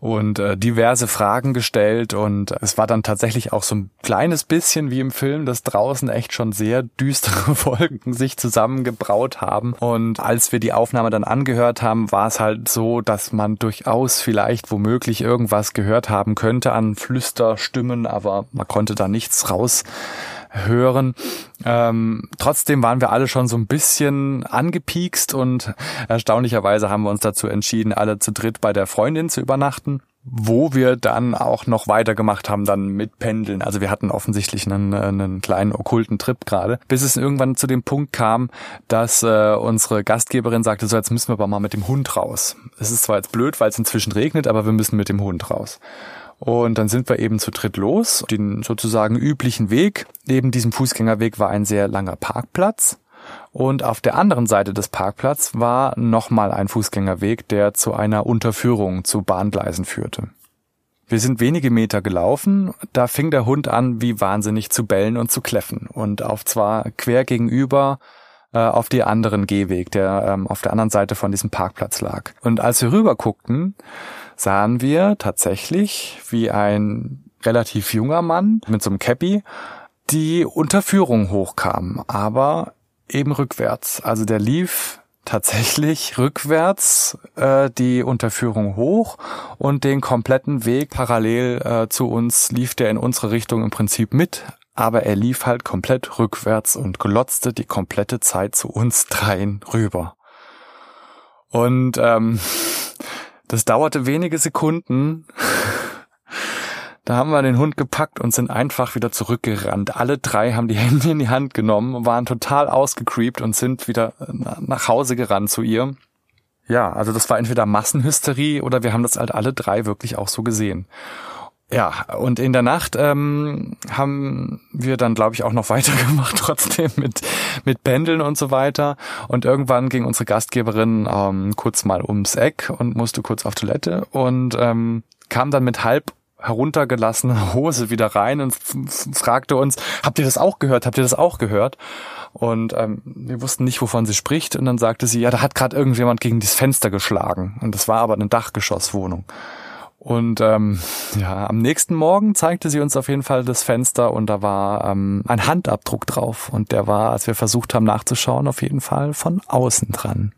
und äh, diverse Fragen gestellt und es war dann tatsächlich auch so ein kleines bisschen wie im Film, dass draußen echt schon sehr düstere [LAUGHS] Wolken sich zusammengebraut haben und als wir die Aufnahme dann angehört haben, war es halt so, dass man durchaus vielleicht womöglich irgendwas gehört haben könnte an Flüsterstimmen, aber man konnte da nichts raus hören. Ähm, trotzdem waren wir alle schon so ein bisschen angepiekst und erstaunlicherweise haben wir uns dazu entschieden, alle zu dritt bei der Freundin zu übernachten wo wir dann auch noch weitergemacht haben, dann mit Pendeln. Also wir hatten offensichtlich einen, einen kleinen okkulten Trip gerade, bis es irgendwann zu dem Punkt kam, dass äh, unsere Gastgeberin sagte, so jetzt müssen wir aber mal mit dem Hund raus. Es ist zwar jetzt blöd, weil es inzwischen regnet, aber wir müssen mit dem Hund raus. Und dann sind wir eben zu dritt los, den sozusagen üblichen Weg. Neben diesem Fußgängerweg war ein sehr langer Parkplatz. Und auf der anderen Seite des Parkplatzes war nochmal ein Fußgängerweg, der zu einer Unterführung zu Bahngleisen führte. Wir sind wenige Meter gelaufen, da fing der Hund an, wie wahnsinnig zu bellen und zu kläffen. Und auf zwar quer gegenüber äh, auf die anderen Gehweg, der ähm, auf der anderen Seite von diesem Parkplatz lag. Und als wir rüber guckten, sahen wir tatsächlich, wie ein relativ junger Mann mit so einem Cappy die Unterführung hochkam, aber eben rückwärts. Also der lief tatsächlich [LAUGHS] rückwärts äh, die Unterführung hoch und den kompletten Weg parallel äh, zu uns lief der in unsere Richtung im Prinzip mit, aber er lief halt komplett rückwärts und glotzte die komplette Zeit zu uns dreien rüber. Und ähm, das dauerte wenige Sekunden. Da haben wir den Hund gepackt und sind einfach wieder zurückgerannt. Alle drei haben die Hände in die Hand genommen, waren total ausgecreept und sind wieder nach Hause gerannt zu ihr. Ja, also das war entweder Massenhysterie oder wir haben das halt alle drei wirklich auch so gesehen. Ja, und in der Nacht ähm, haben wir dann, glaube ich, auch noch [LAUGHS] weitergemacht, trotzdem mit, mit Pendeln und so weiter. Und irgendwann ging unsere Gastgeberin ähm, kurz mal ums Eck und musste kurz auf Toilette und ähm, kam dann mit halb heruntergelassener [LAUGHS] Hose wieder rein und fragte uns, habt ihr das auch gehört? Habt ihr das auch gehört? Und ähm, wir wussten nicht, wovon sie spricht. Und dann sagte sie, ja, da hat gerade irgendjemand gegen das Fenster geschlagen. Und das war aber eine Dachgeschosswohnung. Und ähm, ja, am nächsten Morgen zeigte sie uns auf jeden Fall das Fenster und da war ähm, ein Handabdruck drauf. Und der war, als wir versucht haben nachzuschauen, auf jeden Fall von außen dran.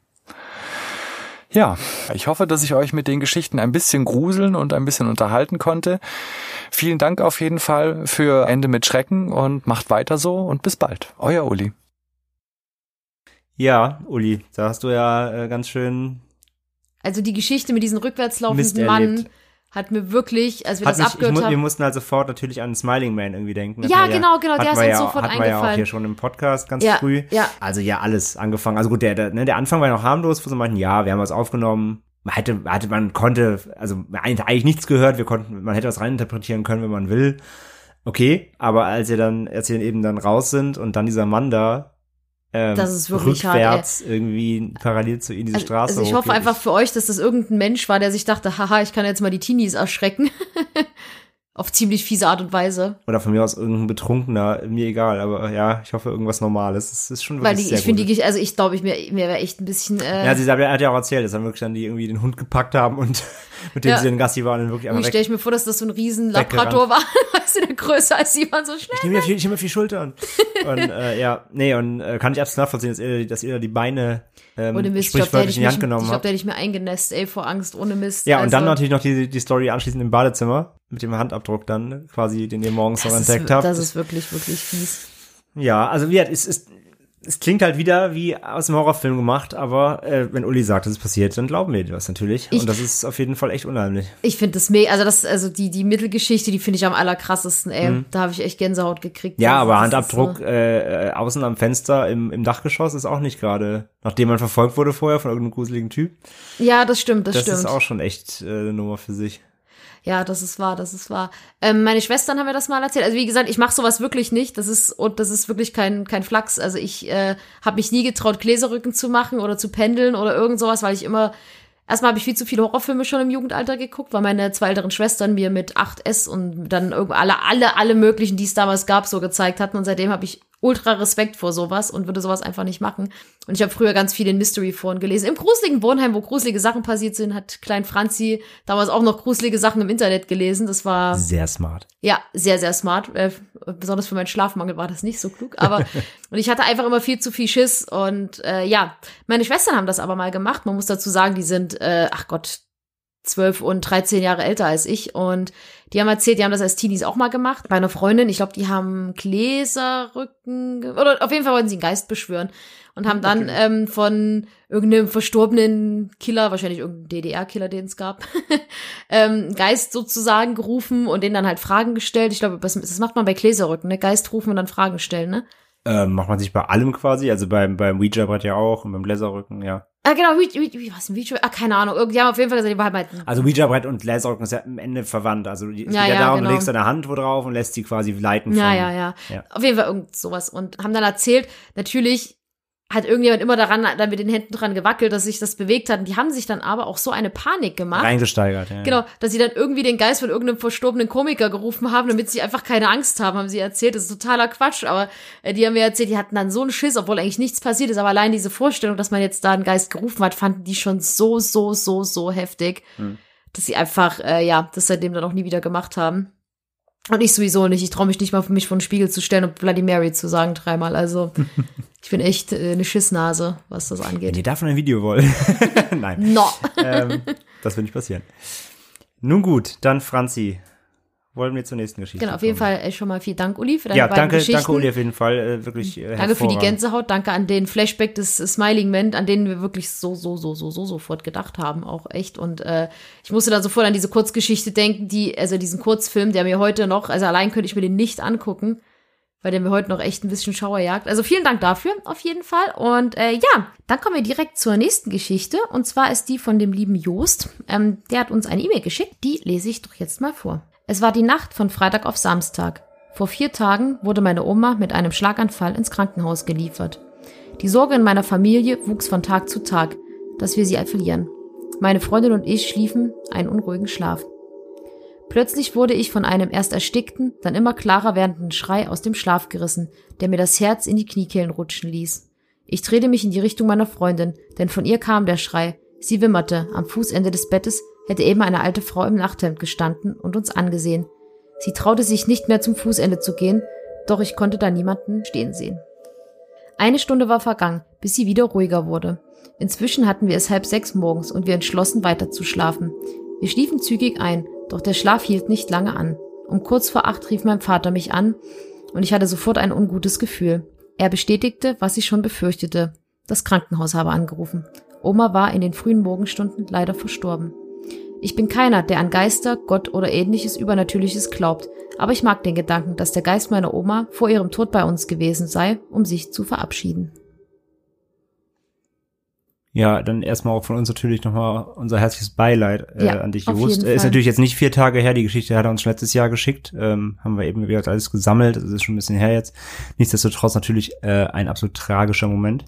Ja, ich hoffe, dass ich euch mit den Geschichten ein bisschen gruseln und ein bisschen unterhalten konnte. Vielen Dank auf jeden Fall für Ende mit Schrecken und macht weiter so und bis bald. Euer Uli. Ja, Uli, da hast du ja äh, ganz schön Also die Geschichte mit diesem rückwärtslaufenden Mann erlebt. Hat mir wirklich, als wir Hat das mich, ich, abgehört wir haben. mussten halt sofort natürlich an Smiling Man irgendwie denken. Ja, genau, genau, der ist wir uns ja, sofort hatten wir ja auch eingefallen. hier schon im Podcast ganz Ja, früh. ja. Also ja, alles angefangen. Also gut, der, der, ne, der Anfang war ja noch harmlos, wo sie meinten, ja, wir haben was aufgenommen. Man hätte, hatte, man konnte, also man hat eigentlich nichts gehört, wir konnten, man hätte was reininterpretieren können, wenn man will. Okay, aber als sie dann, als dann eben dann raus sind und dann dieser Mann da ähm, Das ist wirklich hart, rückwärts irgendwie parallel zu ihnen diese Also, Straße also ich hoffe einfach für euch, dass das irgendein Mensch war, der sich dachte, haha, ich kann jetzt mal die Teenies erschrecken. [LAUGHS] Auf ziemlich fiese Art und Weise. Oder von mir aus irgendein Betrunkener, mir egal, aber ja, ich hoffe irgendwas Normales. Das ist schon wirklich Weil die, sehr ich finde die, also ich glaube, ich, mir, mir wäre echt ein bisschen, äh, Ja, sie hat, ja auch erzählt, dass dann wirklich dann die irgendwie den Hund gepackt haben und [LAUGHS] mit dem Ja. sie in Gassi waren und wirklich einfach stelle weg. ich mir vor, dass das so ein riesen. Labrador war, [LAUGHS] weißt du, der größer als sie waren, so schnell. Ich nehme mir viel, ich nehme viel Schultern. und äh, ja, nee, und äh, kann ich absolut nachvollziehen, dass ihr, dass ihr die Beine ähm, Ohne Mist, ich glaube, der hätte sprichwörtlich ich, in die mich, ich glaub, der hätte ich mir eingenässt, ey, vor Angst, ohne Mist. Ja, und dann Also, natürlich noch die, die Story anschließend im Badezimmer mit dem Handabdruck dann quasi, den ihr morgens noch das entdeckt ist, habt. das ist wirklich, wirklich fies. Ja, also wie gesagt, es ist, es klingt halt wieder wie aus dem Horrorfilm gemacht, aber äh, wenn Uli sagt, dass es passiert, dann glauben wir dir das natürlich. Ich- und das ist auf jeden Fall echt unheimlich. Ich finde das mega, also das, also die, die Mittelgeschichte, die finde ich am allerkrassesten, ey. Da habe ich echt Gänsehaut gekriegt. Mhm. Ja, Das- aber das Handabdruck äh, äh, außen am Fenster im, im Dachgeschoss ist auch nicht gerade, nachdem man verfolgt wurde vorher von irgendeinem gruseligen Typ. Ja, das stimmt, das, Das stimmt. ist auch schon echt äh, eine Nummer für sich. Ja, das ist wahr, das ist wahr. Ähm, meine Schwestern haben mir das mal erzählt. Also wie gesagt, ich mache sowas wirklich nicht. Das ist und das ist wirklich kein kein Flachs. Also ich äh, habe mich nie getraut, Gläserrücken zu machen oder zu pendeln oder irgend sowas, weil ich immer Erstmal habe ich viel zu viele Horrorfilme schon im Jugendalter geguckt, weil meine zwei älteren Schwestern mir mit 8S und dann alle, alle, alle möglichen, die es damals gab, so gezeigt hatten. Und seitdem habe ich ultra Respekt vor sowas und würde sowas einfach nicht machen. Und ich habe früher ganz viel in Mystery-Foren gelesen. Im gruseligen Wohnheim, wo gruselige Sachen passiert sind, hat Klein Franzi damals auch noch gruselige Sachen im Internet gelesen. Das war Sehr smart. ja, sehr, sehr smart. Äh, besonders für meinen Schlafmangel war das nicht so klug. Aber [LAUGHS] und ich hatte einfach immer viel zu viel Schiss. Und äh, ja, meine Schwestern haben das aber mal gemacht. Man muss dazu sagen, die sind, äh, ach Gott, 12 und 13 Jahre älter als ich. Und die haben erzählt, die haben das als Teenies auch mal gemacht. Bei einer Freundin, ich glaube, die haben Gläserrücken, oder auf jeden Fall wollten sie einen Geist beschwören. Und haben dann ähm, von irgendeinem verstorbenen Killer, wahrscheinlich irgendein DDR-Killer, den es gab, [LAUGHS] ähm, Geist sozusagen gerufen und denen dann halt Fragen gestellt. Ich glaube, das, das macht man bei Gläserrücken, ne? Geist rufen und dann Fragen stellen, ne? Ähm, macht man sich bei allem quasi, also beim, beim Ouija-Brett ja auch und beim Gläserrücken, ja. Ah, genau, wie, wie, wie was, ein Video? Ah, keine Ahnung. Irgendwie haben auf jeden Fall gesagt, die war halt Also Ouija-Brett und Gläserrücken ist ja am Ende verwandt. Also es Ja, geht ja, ja, darum, genau. du legst deine Hand wo drauf und lässt sie quasi leiten Ja, von, ja, ja, ja. Auf jeden Fall irgend sowas. Und haben dann erzählt, natürlich hat irgendjemand immer daran, dann mit den Händen dran gewackelt, dass sich das bewegt hat. Und die haben sich dann aber auch so eine Panik gemacht. reingesteigert. Ja. Genau, dass sie dann irgendwie den Geist von irgendeinem verstorbenen Komiker gerufen haben, damit sie einfach keine Angst haben, haben sie erzählt. Das ist totaler Quatsch, aber äh, die haben mir erzählt, die hatten dann so einen Schiss, obwohl eigentlich nichts passiert ist, aber allein diese Vorstellung, dass man jetzt da einen Geist gerufen hat, fanden die schon so, so, so, so heftig, dass sie einfach, äh, ja, das seitdem dann auch nie wieder gemacht haben. Und ich sowieso nicht. Ich traue mich nicht mal, mich vor den Spiegel zu stellen und Bloody Mary zu sagen dreimal. Also [LAUGHS] ich bin echt äh, eine Schissnase, was das Wenn angeht. ihr davon ein Video wollt. [LAUGHS] Nein, No. ähm, das wird nicht passieren. Nun gut, dann Franzi. Wollen wir zur nächsten Geschichte Genau, auf jeden kommen? Fall äh, schon mal vielen Dank, Uli, für deine Ja, beiden danke, Geschichten. danke Uli auf jeden Fall. Äh, wirklich äh, Danke für die. Gänsehaut, danke an den Flashback des Smiling Man, an den wir wirklich so, so, so, so, so sofort gedacht haben, auch echt. Und äh, ich musste dann sofort an diese Kurzgeschichte denken, die, also diesen Kurzfilm, der mir heute noch, also allein könnte ich mir den nicht angucken, weil der mir heute noch echt ein bisschen Schauer jagt. Also vielen Dank dafür, auf jeden Fall. Und äh, ja, dann kommen wir direkt zur nächsten Geschichte. Und zwar ist die von dem lieben Joost. Ähm, der hat uns eine E-Mail geschickt, die lese ich doch jetzt mal vor. Es war die Nacht von Freitag auf Samstag. Vor vier Tagen wurde meine Oma mit einem Schlaganfall ins Krankenhaus geliefert. Die Sorge in meiner Familie wuchs von Tag zu Tag, dass wir sie verlieren. Meine Freundin und ich schliefen einen unruhigen Schlaf. Plötzlich wurde ich von einem erst erstickten, dann immer klarer werdenden Schrei aus dem Schlaf gerissen, der mir das Herz in die Kniekehlen rutschen ließ. Ich drehte mich in die Richtung meiner Freundin, denn von ihr kam der Schrei. Sie wimmerte, am Fußende des Bettes hätte eben eine alte Frau im Nachthemd gestanden und uns angesehen. Sie traute sich nicht mehr zum Fußende zu gehen, doch ich konnte da niemanden stehen sehen. Eine Stunde war vergangen, bis sie wieder ruhiger wurde. Inzwischen hatten wir es halb sechs morgens und wir entschlossen weiter zu schlafen. Wir schliefen zügig ein, doch der Schlaf hielt nicht lange an. Um kurz vor acht rief mein Vater mich an und ich hatte sofort ein ungutes Gefühl. Er bestätigte, was ich schon befürchtete. Das Krankenhaus habe angerufen. Oma war in den frühen Morgenstunden leider verstorben. Ich bin keiner, der an Geister, Gott oder ähnliches Übernatürliches glaubt, aber ich mag den Gedanken, dass der Geist meiner Oma vor ihrem Tod bei uns gewesen sei, um sich zu verabschieden. Ja, dann erstmal auch von uns natürlich nochmal unser herzliches Beileid äh, Ja, an dich, jeden Äh, Ist natürlich jetzt nicht vier Tage her, die Geschichte hat er uns letztes Jahr geschickt. Ähm, haben wir eben, wie gesagt, alles gesammelt. Das ist schon ein bisschen her jetzt. Nichtsdestotrotz natürlich äh, ein absolut tragischer Moment.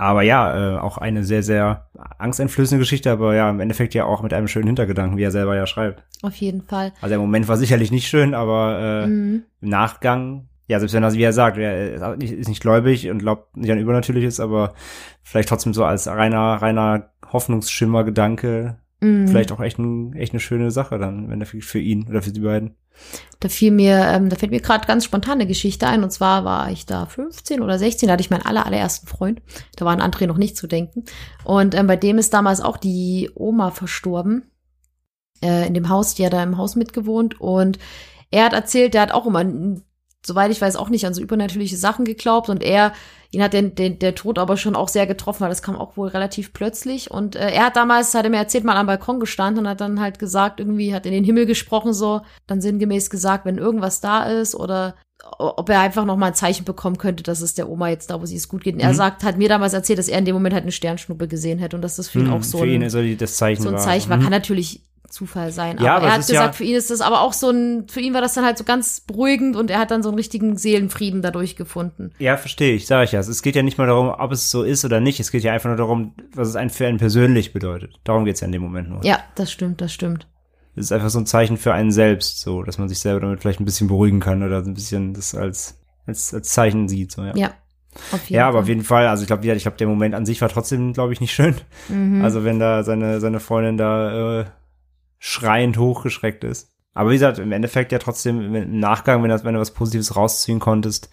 Aber ja, äh, auch eine sehr, sehr angsteinflößende Geschichte, aber ja, im Endeffekt ja auch mit einem schönen Hintergedanken, wie er selber ja schreibt. Auf jeden Fall. Also der Moment war sicherlich nicht schön, aber äh, Mhm. im Nachgang, ja, selbst wenn er, wie er sagt, er ist nicht- gläubig und glaubt nicht an Übernatürliches, aber vielleicht trotzdem so als reiner, reiner Hoffnungsschimmer-Gedanke, Mhm. vielleicht auch echt, ein, echt eine schöne Sache dann, wenn er für ihn oder für die beiden. Da fiel mir, ähm, da fällt mir gerade ganz spontan eine Geschichte ein. Und zwar war ich da 15 oder 16, da hatte ich meinen aller, allerersten Freund. Da war an André noch nicht zu denken. Und ähm, bei dem ist damals auch die Oma verstorben. Äh, in dem Haus, die hat da im Haus mitgewohnt. Und er hat erzählt, der hat auch immer, soweit ich weiß, auch nicht an so übernatürliche Sachen geglaubt. Und er, ihn hat den, den, der Tod aber schon auch sehr getroffen, weil das kam auch wohl relativ plötzlich. Und äh, er hat damals, hat er mir erzählt, mal am Balkon gestanden und hat dann halt gesagt, irgendwie hat in den Himmel gesprochen, so, dann sinngemäß gesagt, wenn irgendwas da ist oder ob er einfach noch mal ein Zeichen bekommen könnte, dass es der Oma jetzt da, wo sie es gut geht. Und er Mhm. sagt, hat mir damals erzählt, dass er in dem Moment halt eine Sternschnuppe gesehen hätte und dass das für ihn Hm, auch so ihn ein, ist er die- das Zeichen so ein war. Zeichen war. Mhm. Kann natürlich Zufall sein. Ja, aber aber er es hat gesagt, ja- für ihn ist das aber auch so ein, für ihn war das dann halt so ganz beruhigend und er hat dann so einen richtigen Seelenfrieden dadurch gefunden. Ja, verstehe ich, sage ich ja. Es geht ja nicht mal darum, ob es so ist oder nicht. Es geht ja einfach nur darum, was es einen für einen persönlich bedeutet. Darum geht's ja in dem Moment nur. Ja, das stimmt, das stimmt. Es ist einfach so ein Zeichen für einen selbst, so, dass man sich selber damit vielleicht ein bisschen beruhigen kann oder ein bisschen das als, als, als Zeichen sieht, so, ja. Ja. Auf jeden Ja, aber Fall. auf jeden Fall, also ich glaube, ich glaube, der Moment an sich war trotzdem, glaube ich, nicht schön. Mhm. Also wenn da seine, seine Freundin da äh, schreiend hochgeschreckt ist. Aber wie gesagt, im Endeffekt ja trotzdem im Nachgang, wenn, das, wenn du was Positives rausziehen konntest,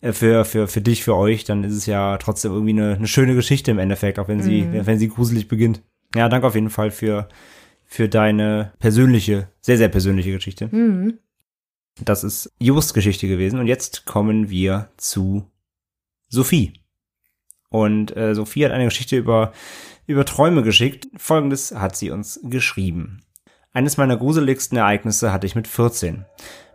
äh, für, für, für dich, für euch, dann ist es ja trotzdem irgendwie eine, eine schöne Geschichte im Endeffekt, auch wenn sie, Mhm. wenn sie gruselig beginnt. Ja, danke auf jeden Fall für, für deine persönliche, sehr, sehr persönliche Geschichte. Mhm. Das ist Just Geschichte gewesen. Und jetzt kommen wir zu Sophie. Und äh, Sophie hat eine Geschichte über, über Träume geschickt. Folgendes hat sie uns geschrieben. Eines meiner gruseligsten Ereignisse hatte ich mit 14.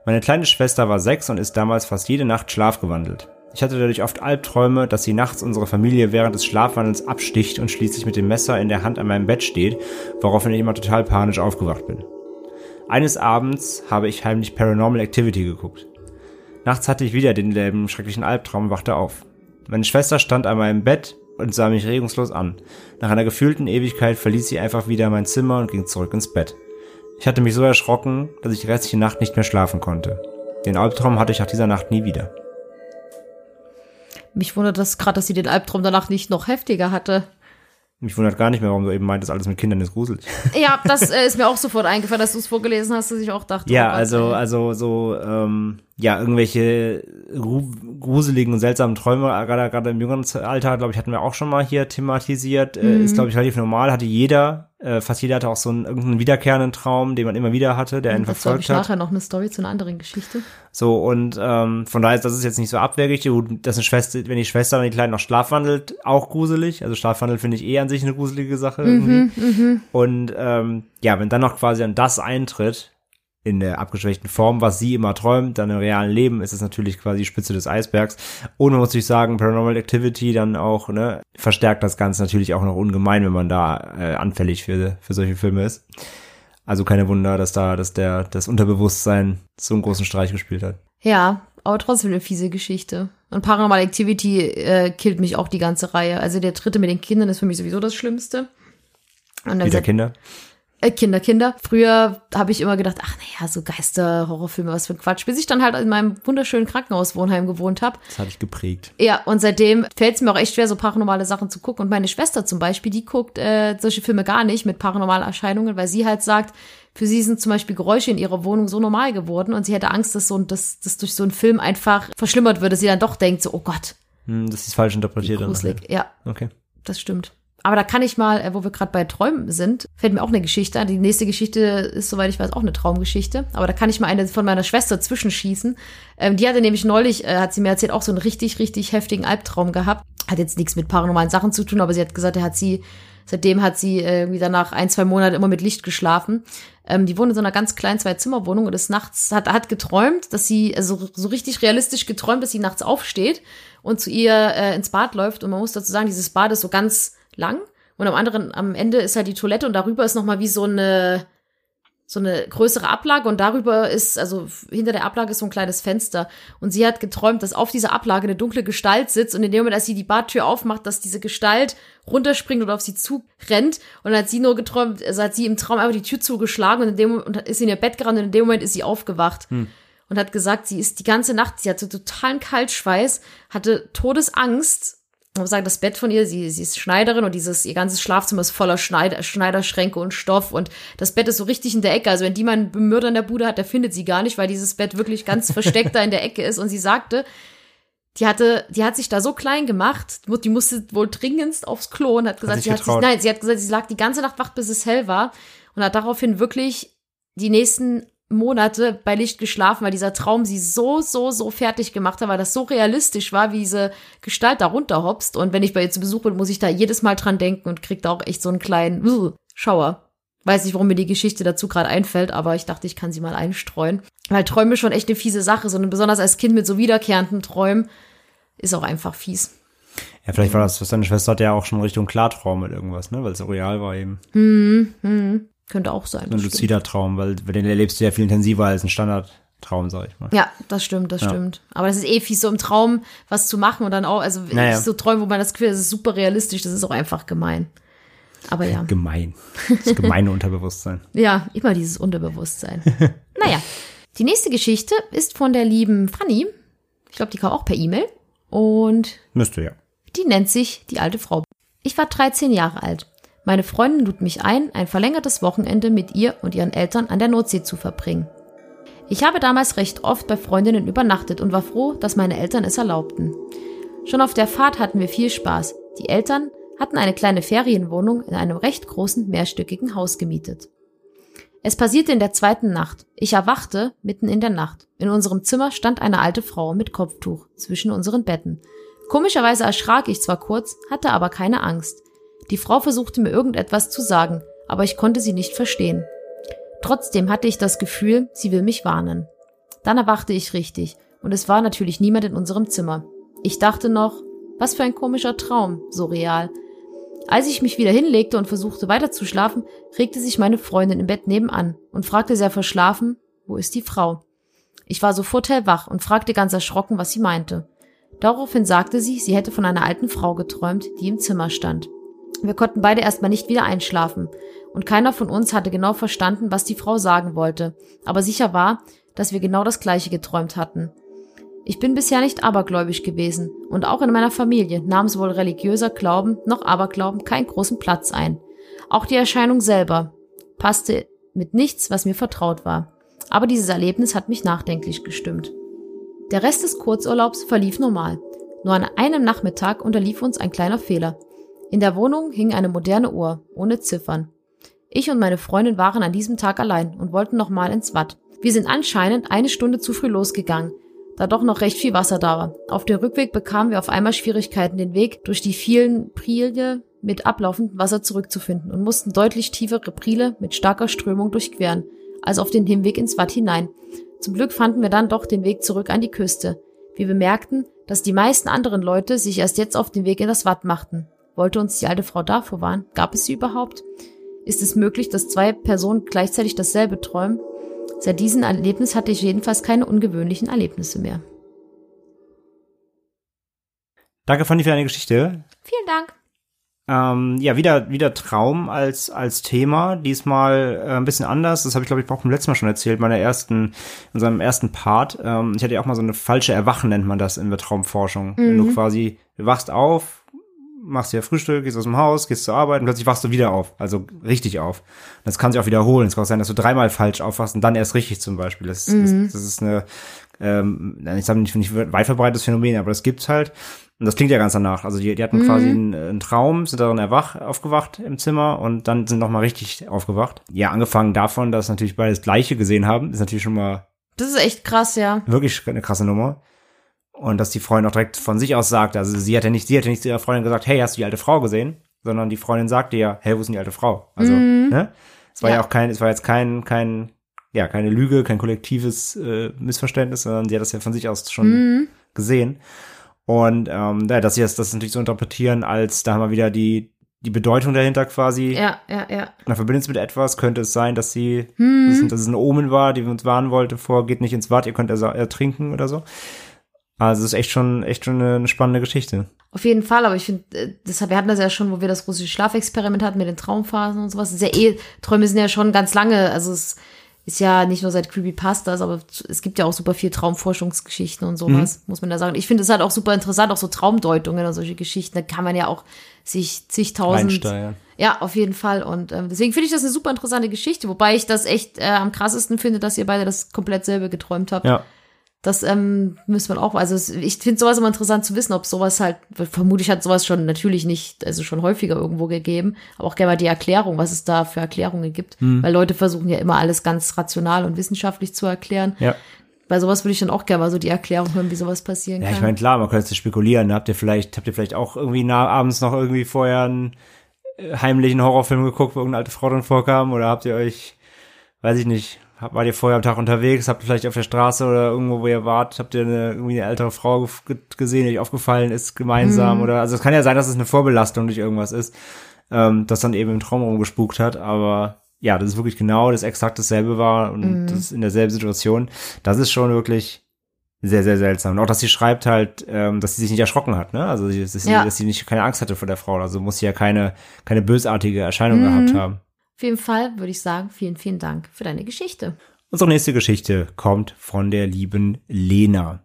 Meine kleine Schwester war sechs und ist damals fast jede Nacht schlafgewandelt. Ich hatte dadurch oft Albträume, dass sie nachts unsere Familie während des Schlafwandels absticht und schließlich mit dem Messer in der Hand an meinem Bett steht, woraufhin ich immer total panisch aufgewacht bin. Eines Abends habe ich heimlich Paranormal Activity geguckt. Nachts hatte ich wieder denselben schrecklichen Albtraum und wachte auf. Meine Schwester stand an meinem Bett und sah mich regungslos an. Nach einer gefühlten Ewigkeit verließ sie einfach wieder mein Zimmer und ging zurück ins Bett. Ich hatte mich so erschrocken, dass ich die restliche Nacht nicht mehr schlafen konnte. Den Albtraum hatte ich nach dieser Nacht nie wieder. Mich wundert das gerade, dass sie den Albtraum danach nicht noch heftiger hatte. Mich wundert gar nicht mehr, warum du eben meintest, alles mit Kindern ist gruselig. [LAUGHS] Ja, das äh, ist mir auch sofort eingefallen, dass du es vorgelesen hast, dass ich auch dachte. Ja, oh Gott, also, ey. also so, ähm, ja, irgendwelche gru gruseligen und seltsamen Träume, gerade, gerade im jüngeren Alter, glaube ich, hatten wir auch schon mal hier thematisiert. Äh, ist, glaube ich, relativ normal, hatte jeder, äh, fast jeder hatte auch so einen irgendeinen wiederkehrenden Traum, den man immer wieder hatte, der einen Dazu habe ich verfolgt hat. nachher noch eine Story zu einer anderen Geschichte. So, und ähm, von daher ist das ist jetzt nicht so abwegig. Gut, dass eine Schwester, wenn die Schwester, wenn die Kleine noch schlafwandelt, auch gruselig. Also Schlafwandel finde ich eh an sich eine gruselige Sache irgendwie. Und ähm, ja, wenn dann noch quasi an das eintritt, in der abgeschwächten Form, was sie immer träumt, dann im realen Leben ist es natürlich quasi die Spitze des Eisbergs. Und man muss ich sagen, Paranormal Activity dann auch, ne, verstärkt das Ganze natürlich auch noch ungemein, wenn man da äh, anfällig für, für solche Filme ist. Also keine Wunder, dass da, dass der, das Unterbewusstsein so einen großen Streich gespielt hat. Ja, aber trotzdem eine fiese Geschichte. Und Paranormal Activity äh, killt mich auch die ganze Reihe. Also der dritte mit den Kindern ist für mich sowieso das Schlimmste. Und Wieder Kinder. Äh, Kinder, Kinder. Früher habe ich immer gedacht, ach naja, so Geister, Horrorfilme, was für ein Quatsch. Bis ich dann halt in meinem wunderschönen Krankenhauswohnheim gewohnt habe. Das hat dich geprägt. Ja, und seitdem fällt es mir auch echt schwer, so paranormale Sachen zu gucken. Und meine Schwester zum Beispiel, die guckt äh, solche Filme gar nicht mit paranormalen Erscheinungen, weil sie halt sagt, für sie sind zum Beispiel Geräusche in ihrer Wohnung so normal geworden und sie hätte Angst, dass so ein, dass das durch so einen Film einfach verschlimmert würde. Sie dann doch denkt so, oh Gott, Hm, das ist falsch interpretiert. gruselig. Ja, Okay. das stimmt. Aber da kann ich mal, äh, wo wir gerade bei Träumen sind, fällt mir auch eine Geschichte an. Die nächste Geschichte ist, soweit ich weiß, auch eine Traumgeschichte. Aber da kann ich mal eine von meiner Schwester zwischenschießen. Ähm, die hatte nämlich neulich, äh, hat sie mir erzählt, auch so einen richtig, richtig heftigen Albtraum gehabt. Hat jetzt nichts mit paranormalen Sachen zu tun, aber sie hat gesagt, er hat sie Seitdem hat sie äh, irgendwie danach ein, zwei Monate immer mit Licht geschlafen. Ähm, die wohnt in so einer ganz kleinen Zwei-Zimmer-Wohnung und ist nachts, hat, hat geträumt, dass sie, also so richtig realistisch geträumt, dass sie nachts aufsteht und zu ihr äh, ins Bad läuft. Und man muss dazu sagen, dieses Bad ist so ganz lang. Und am anderen, am Ende ist halt die Toilette und darüber ist nochmal wie so eine, so eine größere Ablage und darüber ist, also hinter der Ablage ist so ein kleines Fenster. Und sie hat geträumt, dass auf dieser Ablage eine dunkle Gestalt sitzt und in dem Moment, als sie die Badtür aufmacht, dass diese Gestalt runterspringt und auf sie zurennt. Und dann hat sie nur geträumt, also hat sie im Traum einfach die Tür zugeschlagen und in dem Moment ist sie in ihr Bett gerannt und in dem Moment ist sie aufgewacht. Und hat gesagt, sie ist die ganze Nacht, sie hatte totalen Kaltschweiß, hatte Todesangst ich muss sagen, das Bett von ihr, sie, sie ist Schneiderin und dieses, ihr ganzes Schlafzimmer ist voller Schneider, Schneiderschränke und Stoff und das Bett ist so richtig in der Ecke. Also wenn die mal einen Mörder in der Bude hat, der findet sie gar nicht, weil dieses Bett wirklich ganz [LAUGHS] versteckt da in der Ecke ist. Und sie sagte, die hatte, die hat sich da so klein gemacht, die musste wohl dringendst aufs Klo und hat gesagt, sich sie hat sich, nein, sie hat gesagt, sie lag die ganze Nacht wach, bis es hell war und hat daraufhin wirklich die nächsten Monate bei Licht geschlafen, weil dieser Traum sie so, so, so fertig gemacht hat, weil das so realistisch war, wie diese Gestalt da runterhopst. Und wenn ich bei ihr zu Besuch bin, muss ich da jedes Mal dran denken und krieg da auch echt so einen kleinen uh, Schauer. Weiß nicht, warum mir die Geschichte dazu gerade einfällt, aber ich dachte, ich kann sie mal einstreuen. Weil Träume schon echt eine fiese Sache sind. Und besonders als Kind mit so wiederkehrenden Träumen ist auch einfach fies. Ja, vielleicht war das, was deine Schwester hatte ja auch schon Richtung Klartraum mit irgendwas, ne? Weil es real war eben. Könnte auch sein. So ein das stimmt. luzider Traum, weil, weil den erlebst du ja viel intensiver als ein Standardtraum, sag ich mal. Ja, das stimmt, das stimmt. Aber das ist eh fies, so im Traum was zu machen und dann auch, also Naja. so Träumen, wo man das Gefühl das ist super realistisch, das ist auch einfach gemein. Aber ja. [LAUGHS] Gemein. Das gemeine Unterbewusstsein. [LAUGHS] Ja, immer dieses Unterbewusstsein. [LAUGHS] naja, die nächste Geschichte ist von der lieben Fanny. Ich glaube, die kam auch per E-Mail. Und Müsste ja. die nennt sich die alte Frau. Ich war 13 Jahre alt. Meine Freundin lud mich ein, ein verlängertes Wochenende mit ihr und ihren Eltern an der Nordsee zu verbringen. Ich habe damals recht oft bei Freundinnen übernachtet und war froh, dass meine Eltern es erlaubten. Schon auf der Fahrt hatten wir viel Spaß. Die Eltern hatten eine kleine Ferienwohnung in einem recht großen mehrstöckigen Haus gemietet. Es passierte in der zweiten Nacht. Ich erwachte mitten in der Nacht. In unserem Zimmer stand eine alte Frau mit Kopftuch zwischen unseren Betten. Komischerweise erschrak ich zwar kurz, hatte aber keine Angst. Die Frau versuchte mir irgendetwas zu sagen, aber ich konnte sie nicht verstehen. Trotzdem hatte ich das Gefühl, sie will mich warnen. Dann erwachte ich richtig, und es war natürlich niemand in unserem Zimmer. Ich dachte noch, was für ein komischer Traum, so real. Als ich mich wieder hinlegte und versuchte weiterzuschlafen, regte sich meine Freundin im Bett nebenan und fragte sehr verschlafen, wo ist die Frau? Ich war sofort hellwach und fragte ganz erschrocken, was sie meinte. Daraufhin sagte sie, sie hätte von einer alten Frau geträumt, die im Zimmer stand. Wir konnten beide erstmal nicht wieder einschlafen, und keiner von uns hatte genau verstanden, was die Frau sagen wollte, aber sicher war, dass wir genau das gleiche geträumt hatten. Ich bin bisher nicht abergläubisch gewesen, und auch in meiner Familie nahm sowohl religiöser Glauben noch Aberglauben keinen großen Platz ein. Auch die Erscheinung selber passte mit nichts, was mir vertraut war. Aber dieses Erlebnis hat mich nachdenklich gestimmt. Der Rest des Kurzurlaubs verlief normal. Nur an einem Nachmittag unterlief uns ein kleiner Fehler. In der Wohnung hing eine moderne Uhr, ohne Ziffern. Ich und meine Freundin waren an diesem Tag allein und wollten nochmal ins Watt. Wir sind anscheinend eine Stunde zu früh losgegangen, da doch noch recht viel Wasser da war. Auf dem Rückweg bekamen wir auf einmal Schwierigkeiten, den Weg durch die vielen Priele mit ablaufendem Wasser zurückzufinden und mussten deutlich tiefere Priele mit starker Strömung durchqueren, als auf den Hinweg ins Watt hinein. Zum Glück fanden wir dann doch den Weg zurück an die Küste. Wir bemerkten, dass die meisten anderen Leute sich erst jetzt auf den Weg in das Watt machten. Wollte uns die alte Frau da vorwarnen? Gab es sie überhaupt? Ist es möglich, dass zwei Personen gleichzeitig dasselbe träumen? Seit diesem Erlebnis hatte ich jedenfalls keine ungewöhnlichen Erlebnisse mehr. Danke, Fanny, für deine Geschichte. Vielen Dank. Ähm, ja, wieder, wieder Traum als, als Thema. Diesmal äh, ein bisschen anders. Das habe ich, glaube ich, auch beim letzten Mal schon erzählt, meiner ersten, in unserem ersten Part. Ähm, ich hatte ja auch mal so eine falsche Erwachen, nennt man das in der Traumforschung. Wenn du quasi, du wachst auf, machst dir Frühstück, gehst aus dem Haus, gehst zur Arbeit und plötzlich wachst du wieder auf. Also richtig auf. Das kann sich auch wiederholen. Es kann auch sein, dass du dreimal falsch aufwachst und dann erst richtig zum Beispiel. Das, das, das ist eine, ähm, ich sage nicht, nicht weit verbreitetes Phänomen, aber das gibt's halt. Und das klingt ja ganz danach. Also die, die hatten quasi einen, einen Traum, sind darin erwach, aufgewacht im Zimmer und dann sind noch mal richtig aufgewacht. Ja, angefangen davon, dass natürlich beide das Gleiche gesehen haben, ist natürlich schon mal Das ist echt krass, ja. wirklich eine krasse Nummer. Und dass die Freundin auch direkt von sich aus sagt, also sie hat ja nicht, sie hat ja nicht zu ihrer Freundin gesagt, hey, hast du die alte Frau gesehen? sondern die Freundin sagte ja, hey, wo ist denn die alte Frau? Also, ne? Es war ja. Ja. auch kein, es war jetzt kein, kein, ja, keine Lüge, kein kollektives äh, Missverständnis, sondern sie hat das ja von sich aus schon gesehen. Und ähm, ja, dass sie das, das natürlich so interpretieren, als da haben wir wieder die, die Bedeutung dahinter quasi. Ja, ja, ja. Man verbindet es mit etwas, könnte es sein, dass sie, Hm. dass, es- dass es ein Omen war, die uns warnen wollte vor, geht nicht ins Bad, ihr könnt ertrinken oder so. Also es ist echt schon, echt schon eine, spannende Geschichte. Auf jeden Fall, aber ich finde, äh, deshalb, wir hatten das ja schon, wo wir das russische Schlafexperiment hatten mit den Traumphasen und sowas. Das ist ja eh, Träume sind ja schon ganz lange, also es ist ja nicht nur seit Creepypastas, aber es gibt ja auch super viel Traumforschungsgeschichten und sowas, muss man da sagen. Ich finde es halt auch super interessant, auch so Traumdeutungen und solche Geschichten, da kann man ja auch sich zigtausend Reinsteigen. Ja, auf jeden Fall. Und ähm, deswegen finde ich das eine super interessante Geschichte, wobei ich das echt äh, am krassesten finde, dass ihr beide das komplett selber geträumt habt. Ja. Das ähm, müssen wir auch, also ich finde sowas immer interessant zu wissen, ob sowas halt, vermutlich hat sowas schon natürlich nicht, also schon häufiger irgendwo gegeben, aber auch gerne mal die Erklärung, was es da für Erklärungen gibt. Hm. Weil Leute versuchen ja immer alles ganz rational und wissenschaftlich zu erklären. Ja. Bei sowas würde ich dann auch gerne mal so die Erklärung hören, wie sowas passieren Ja, kann. ich meine, klar, man könnte spekulieren. ne? Habt ihr vielleicht, habt ihr vielleicht auch irgendwie nah, abends noch irgendwie vorher einen äh, heimlichen Horrorfilm geguckt, wo irgendeine alte Frau drin vorkam? Oder habt ihr euch, weiß ich nicht, wart ihr vorher am Tag unterwegs, habt ihr vielleicht auf der Straße oder irgendwo, wo ihr wart, habt ihr eine, irgendwie eine ältere Frau gesehen, die euch aufgefallen ist, gemeinsam? Oder, also es kann ja sein, dass es eine Vorbelastung durch irgendwas ist, ähm, das dann eben im Traum rumgespukt hat, aber ja, das ist wirklich genau das exakt dasselbe war und das ist in derselben Situation. Das ist schon wirklich sehr, sehr seltsam. Und auch, dass sie schreibt halt, ähm, dass sie sich nicht erschrocken hat, ne? Also, dass sie, Ja. dass sie nicht keine Angst hatte vor der Frau. Also muss sie ja keine, keine bösartige Erscheinung gehabt haben. Auf jeden Fall würde ich sagen, vielen, vielen Dank für deine Geschichte. Unsere nächste Geschichte kommt von der lieben Lena.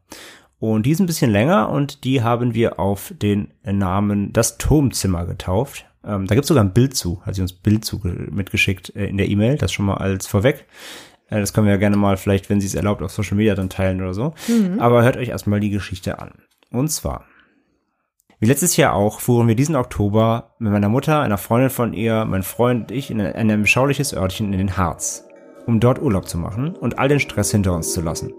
Und die ist ein bisschen länger und die haben wir auf den Namen Das Turmzimmer getauft. Ähm, da gibt es sogar ein Bild zu, hat sie uns Bild zu mitgeschickt äh, in der E-Mail, das schon mal als vorweg. Äh, das können wir ja gerne mal vielleicht, wenn sie es erlaubt, auf Social Media dann teilen oder so. Aber hört euch erstmal die Geschichte an. Und zwar, wie letztes Jahr auch, fuhren wir diesen Oktober mit meiner Mutter, einer Freundin von ihr, mein Freund und ich in ein, in ein beschauliches Örtchen in den Harz, um dort Urlaub zu machen und all den Stress hinter uns zu lassen.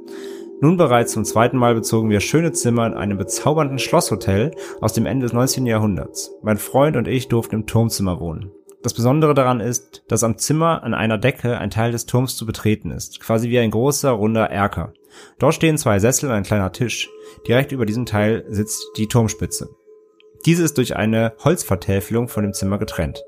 Nun bereits zum zweiten Mal bezogen wir schöne Zimmer in einem bezaubernden Schlosshotel aus dem Ende des 19. Jahrhunderts. Mein Freund und ich durften im Turmzimmer wohnen. Das Besondere daran ist, dass am Zimmer an einer Decke ein Teil des Turms zu betreten ist, quasi wie ein großer, runder Erker. Dort stehen zwei Sessel und ein kleiner Tisch. Direkt über diesem Teil sitzt die Turmspitze. Diese ist durch eine Holzvertäfelung von dem Zimmer getrennt.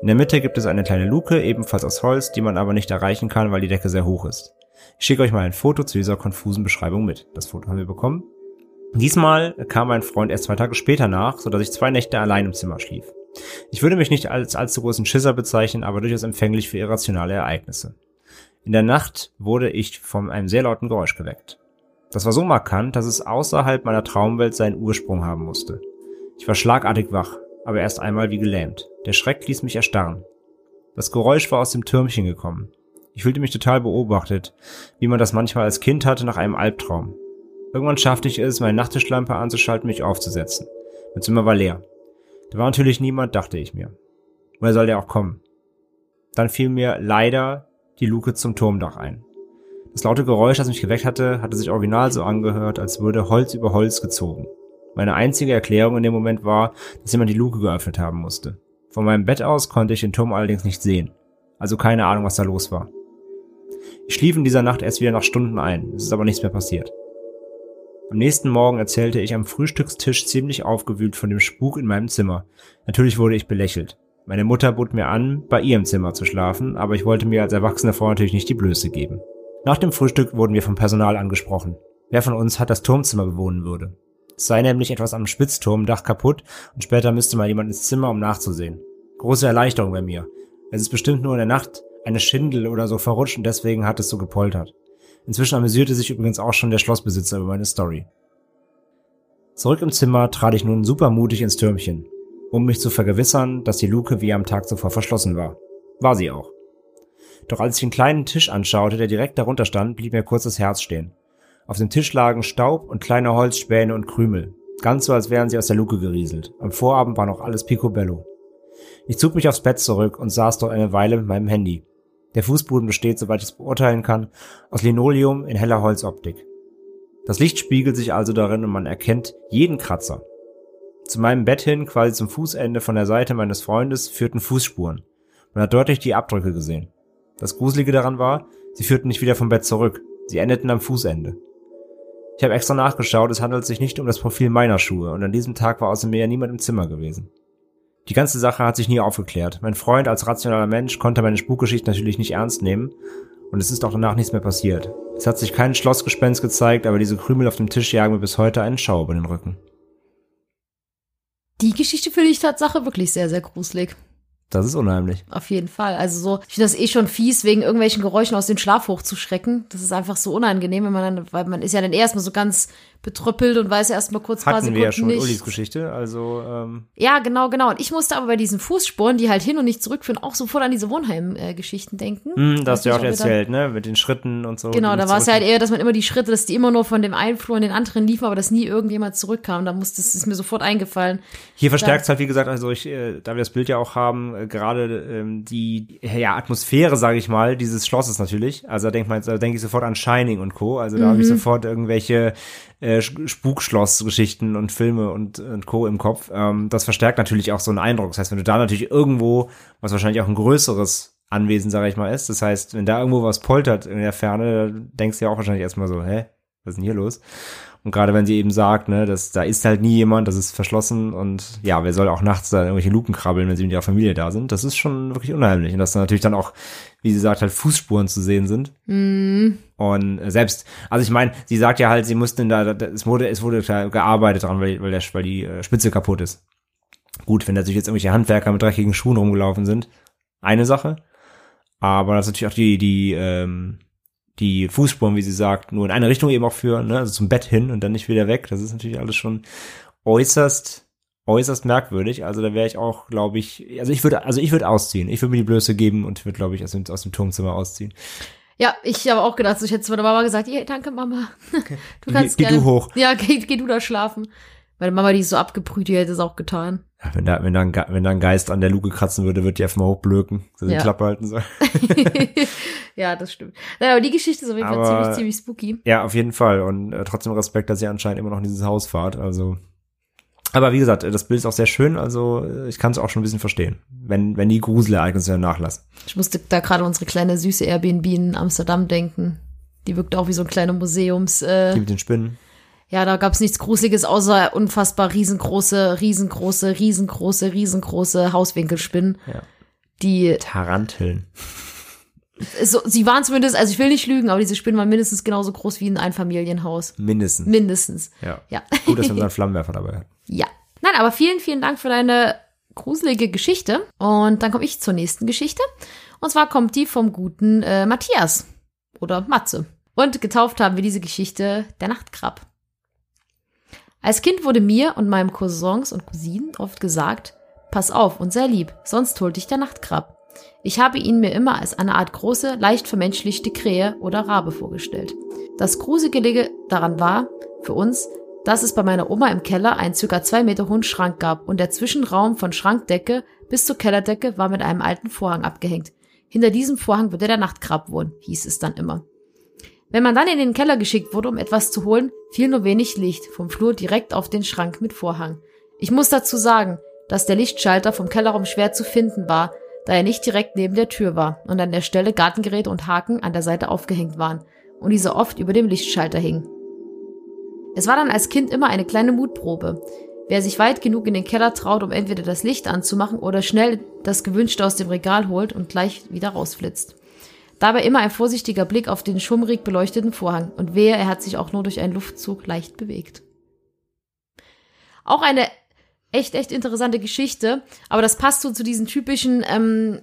In der Mitte gibt es eine kleine Luke, ebenfalls aus Holz, die man aber nicht erreichen kann, weil die Decke sehr hoch ist. Ich schicke euch mal ein Foto zu dieser konfusen Beschreibung mit. Das Foto haben wir bekommen. Diesmal kam mein Freund erst zwei Tage später nach, sodass ich zwei Nächte allein im Zimmer schlief. Ich würde mich nicht als allzu großen Schisser bezeichnen, aber durchaus empfänglich für irrationale Ereignisse. In der Nacht wurde ich von einem sehr lauten Geräusch geweckt. Das war so markant, dass es außerhalb meiner Traumwelt seinen Ursprung haben musste. Ich war schlagartig wach, aber erst einmal wie gelähmt. Der Schreck ließ mich erstarren. Das Geräusch war aus dem Türmchen gekommen. Ich fühlte mich total beobachtet, wie man das manchmal als Kind hatte nach einem Albtraum. Irgendwann schaffte ich es, meine Nachttischlampe anzuschalten mich aufzusetzen. Mein Zimmer war leer. Da war natürlich niemand, dachte ich mir. Woher soll der auch kommen? Dann fiel mir leider die Luke zum Turmdach ein. Das laute Geräusch, das mich geweckt hatte, hatte sich original so angehört, als würde Holz über Holz gezogen. Meine einzige Erklärung in dem Moment war, dass jemand die Luke geöffnet haben musste. Von meinem Bett aus konnte ich den Turm allerdings nicht sehen. Also keine Ahnung, was da los war. Ich schlief in dieser Nacht erst wieder nach Stunden ein. Es ist aber nichts mehr passiert. Am nächsten Morgen erzählte ich am Frühstückstisch ziemlich aufgewühlt von dem Spuk in meinem Zimmer. Natürlich wurde ich belächelt. Meine Mutter bot mir an, bei ihr im Zimmer zu schlafen, aber ich wollte mir als erwachsene Frau natürlich nicht die Blöße geben. Nach dem Frühstück wurden wir vom Personal angesprochen. Wer von uns hat das Turmzimmer bewohnen würde? Sei nämlich etwas am Spitzturmdach kaputt und später müsste mal jemand ins Zimmer, um nachzusehen. Große Erleichterung bei mir. Es ist bestimmt nur in der Nacht eine Schindel oder so verrutscht und deswegen hat es so gepoltert. Inzwischen amüsierte sich übrigens auch schon der Schlossbesitzer über meine Story. Zurück im Zimmer trat ich nun supermutig ins Türmchen, um mich zu vergewissern, dass die Luke wie am Tag zuvor verschlossen war. War sie auch. Doch als ich den kleinen Tisch anschaute, der direkt darunter stand, blieb mir kurz das Herz stehen. Auf dem Tisch lagen Staub und kleine Holzspäne und Krümel. Ganz so, als wären sie aus der Luke gerieselt. Am Vorabend war noch alles picobello. Ich zog mich aufs Bett zurück und saß dort eine Weile mit meinem Handy. Der Fußboden besteht, soweit ich es beurteilen kann, aus Linoleum in heller Holzoptik. Das Licht spiegelt sich also darin und man erkennt jeden Kratzer. Zu meinem Bett hin, quasi zum Fußende von der Seite meines Freundes, führten Fußspuren. Man hat deutlich die Abdrücke gesehen. Das Gruselige daran war, sie führten nicht wieder vom Bett zurück. Sie endeten am Fußende. Ich habe extra nachgeschaut, es handelt sich nicht um das Profil meiner Schuhe und an diesem Tag war außer mir niemand im Zimmer gewesen. Die ganze Sache hat sich nie aufgeklärt. Mein Freund als rationaler Mensch konnte meine Spukgeschichte natürlich nicht ernst nehmen und es ist auch danach nichts mehr passiert. Es hat sich kein Schlossgespenst gezeigt, aber diese Krümel auf dem Tisch jagen mir bis heute einen Schau über den Rücken. Die Geschichte finde ich Tatsache wirklich sehr, sehr gruselig. Das ist unheimlich. Auf jeden Fall. Also so, ich finde das eh schon fies, wegen irgendwelchen Geräuschen aus dem Schlaf hochzuschrecken. Das ist einfach so unangenehm, wenn man dann, weil man ist ja dann erstmal so ganz betröppelt und weiß erstmal kurz paar Hatten Sekunden wir ja schon nicht. Ulis Geschichte, also ähm, Ja, genau, genau. Und ich musste aber bei diesen Fußspuren, die halt hin und nicht zurückführen, auch sofort an diese Wohnheim-Geschichten denken. hm, das hast du ja auch erzählt, ne, mit den Schritten und so. Dann, genau, da war es ja halt eher, dass man immer die Schritte, dass die immer nur von dem einen Flur in den anderen liefen, aber dass nie irgendjemand zurückkam. Da muss, das ist mir sofort eingefallen. Hier verstärkt es halt, wie gesagt, also ich, äh, da wir das Bild ja auch haben, äh, gerade ähm, die ja, Atmosphäre, sage ich mal, dieses Schlosses natürlich. Also da denkt man, da denke ich sofort an Shining und Co. Also da habe ich sofort irgendwelche äh, Sch- Spukschloss-Geschichten und Filme und, und Co. im Kopf. Ähm, das verstärkt natürlich auch so einen Eindruck. Das heißt, wenn du da natürlich irgendwo, was wahrscheinlich auch ein größeres Anwesen, sage ich mal, ist, das heißt, wenn da irgendwo was poltert in der Ferne, denkst du ja auch wahrscheinlich erstmal so, hä, was ist denn hier los? Und gerade wenn sie eben sagt, ne, dass da ist halt nie jemand, das ist verschlossen und ja, wer soll auch nachts da irgendwelche Luken krabbeln, wenn sie mit ihrer Familie da sind? Das ist schon wirklich unheimlich. Und dass da natürlich dann auch, wie sie sagt, halt Fußspuren zu sehen sind. Und äh, selbst, also ich meine, sie sagt ja halt, sie mussten da, es wurde, es wurde da gearbeitet dran, weil, weil, der, weil die äh, Spitze kaputt ist. Gut, wenn natürlich jetzt irgendwelche Handwerker mit dreckigen Schuhen rumgelaufen sind, eine Sache. Aber das ist natürlich auch die, die, ähm, die Fußspuren, wie sie sagt, nur in eine Richtung eben auch führen, ne? also zum Bett hin und dann nicht wieder weg. Das ist natürlich alles schon äußerst, äußerst merkwürdig. Also da wäre ich auch, glaube ich, also ich würde, also ich würde ausziehen. Ich würde mir die Blöße geben und würde, glaube ich, aus dem, aus dem Turmzimmer ausziehen. Ja, ich habe auch gedacht, ich hätte zu meiner Mama gesagt, ja, danke Mama. [LAUGHS] Du kannst Geh- geh gerne. du hoch. Ja, geh, geh du da schlafen. Meine Mama, die ist so abgebrüht, die hätte es auch getan. Ja, wenn da, wenn da, ein, wenn da ein Geist an der Luke kratzen würde, würde die einfach mal hochblöken, so die Ja. Klappe halten soll. [LAUGHS] ja, das stimmt. Naja, aber die Geschichte ist auf jeden Fall Aber- ziemlich, ziemlich spooky. Ja, auf jeden Fall. Und äh, trotzdem Respekt, dass ihr anscheinend immer noch in dieses Haus fahrt. Also. Aber wie gesagt, äh, das Bild ist auch sehr schön, also äh, ich kann es auch schon ein bisschen verstehen, wenn, wenn die Gruselereignisse nachlassen. Ich musste da gerade unsere kleine süße Airbnb in Amsterdam denken. Die wirkt auch wie so ein kleiner Museums. Äh, Die mit den Spinnen. Ja, da gab's nichts Gruseliges, außer unfassbar riesengroße, riesengroße, riesengroße, riesengroße Hauswinkelspinnen. Ja. Die Taranteln. so, sie waren zumindest, also ich will nicht lügen, aber diese Spinnen waren mindestens genauso groß wie ein Einfamilienhaus. Mindestens. Mindestens. ja. Ja. Gut, dass wir unseren Flammenwerfer dabei hatten. [LAUGHS] Ja. Nein, aber vielen, vielen Dank für deine gruselige Geschichte. Und dann komme ich zur nächsten Geschichte. Und zwar kommt die vom guten äh, Matthias oder Matze. Und getauft haben wir diese Geschichte der Nachtkrab. Als Kind wurde mir und meinem Cousins und Cousinen oft gesagt, pass auf und sei lieb, sonst holt dich der Nachtkrab. Ich habe ihn mir immer als eine Art große, leicht vermenschlichte Krähe oder Rabe vorgestellt. Das Gruselige daran war, für uns, dass es bei meiner Oma im Keller einen circa zwei Meter hohen Schrank gab und der Zwischenraum von Schrankdecke bis zur Kellerdecke war mit einem alten Vorhang abgehängt. Hinter diesem Vorhang würde der Nachtkrab wohnen, hieß es dann immer. Wenn man dann in den Keller geschickt wurde, um etwas zu holen, fiel nur wenig Licht vom Flur direkt auf den Schrank mit Vorhang. Ich muss dazu sagen, dass der Lichtschalter vom Kellerraum schwer zu finden war, da er nicht direkt neben der Tür war und an der Stelle Gartengeräte und Haken an der Seite aufgehängt waren und diese oft über dem Lichtschalter hingen. Es war dann als Kind immer eine kleine Mutprobe. Wer sich weit genug in den Keller traut, um entweder das Licht anzumachen oder schnell das Gewünschte aus dem Regal holt und gleich wieder rausflitzt. Dabei immer ein vorsichtiger Blick auf den schummrig beleuchteten Vorhang und wehe, er hat sich auch nur durch einen Luftzug leicht bewegt. Auch eine echt, echt interessante Geschichte, aber das passt so zu diesen typischen ähm,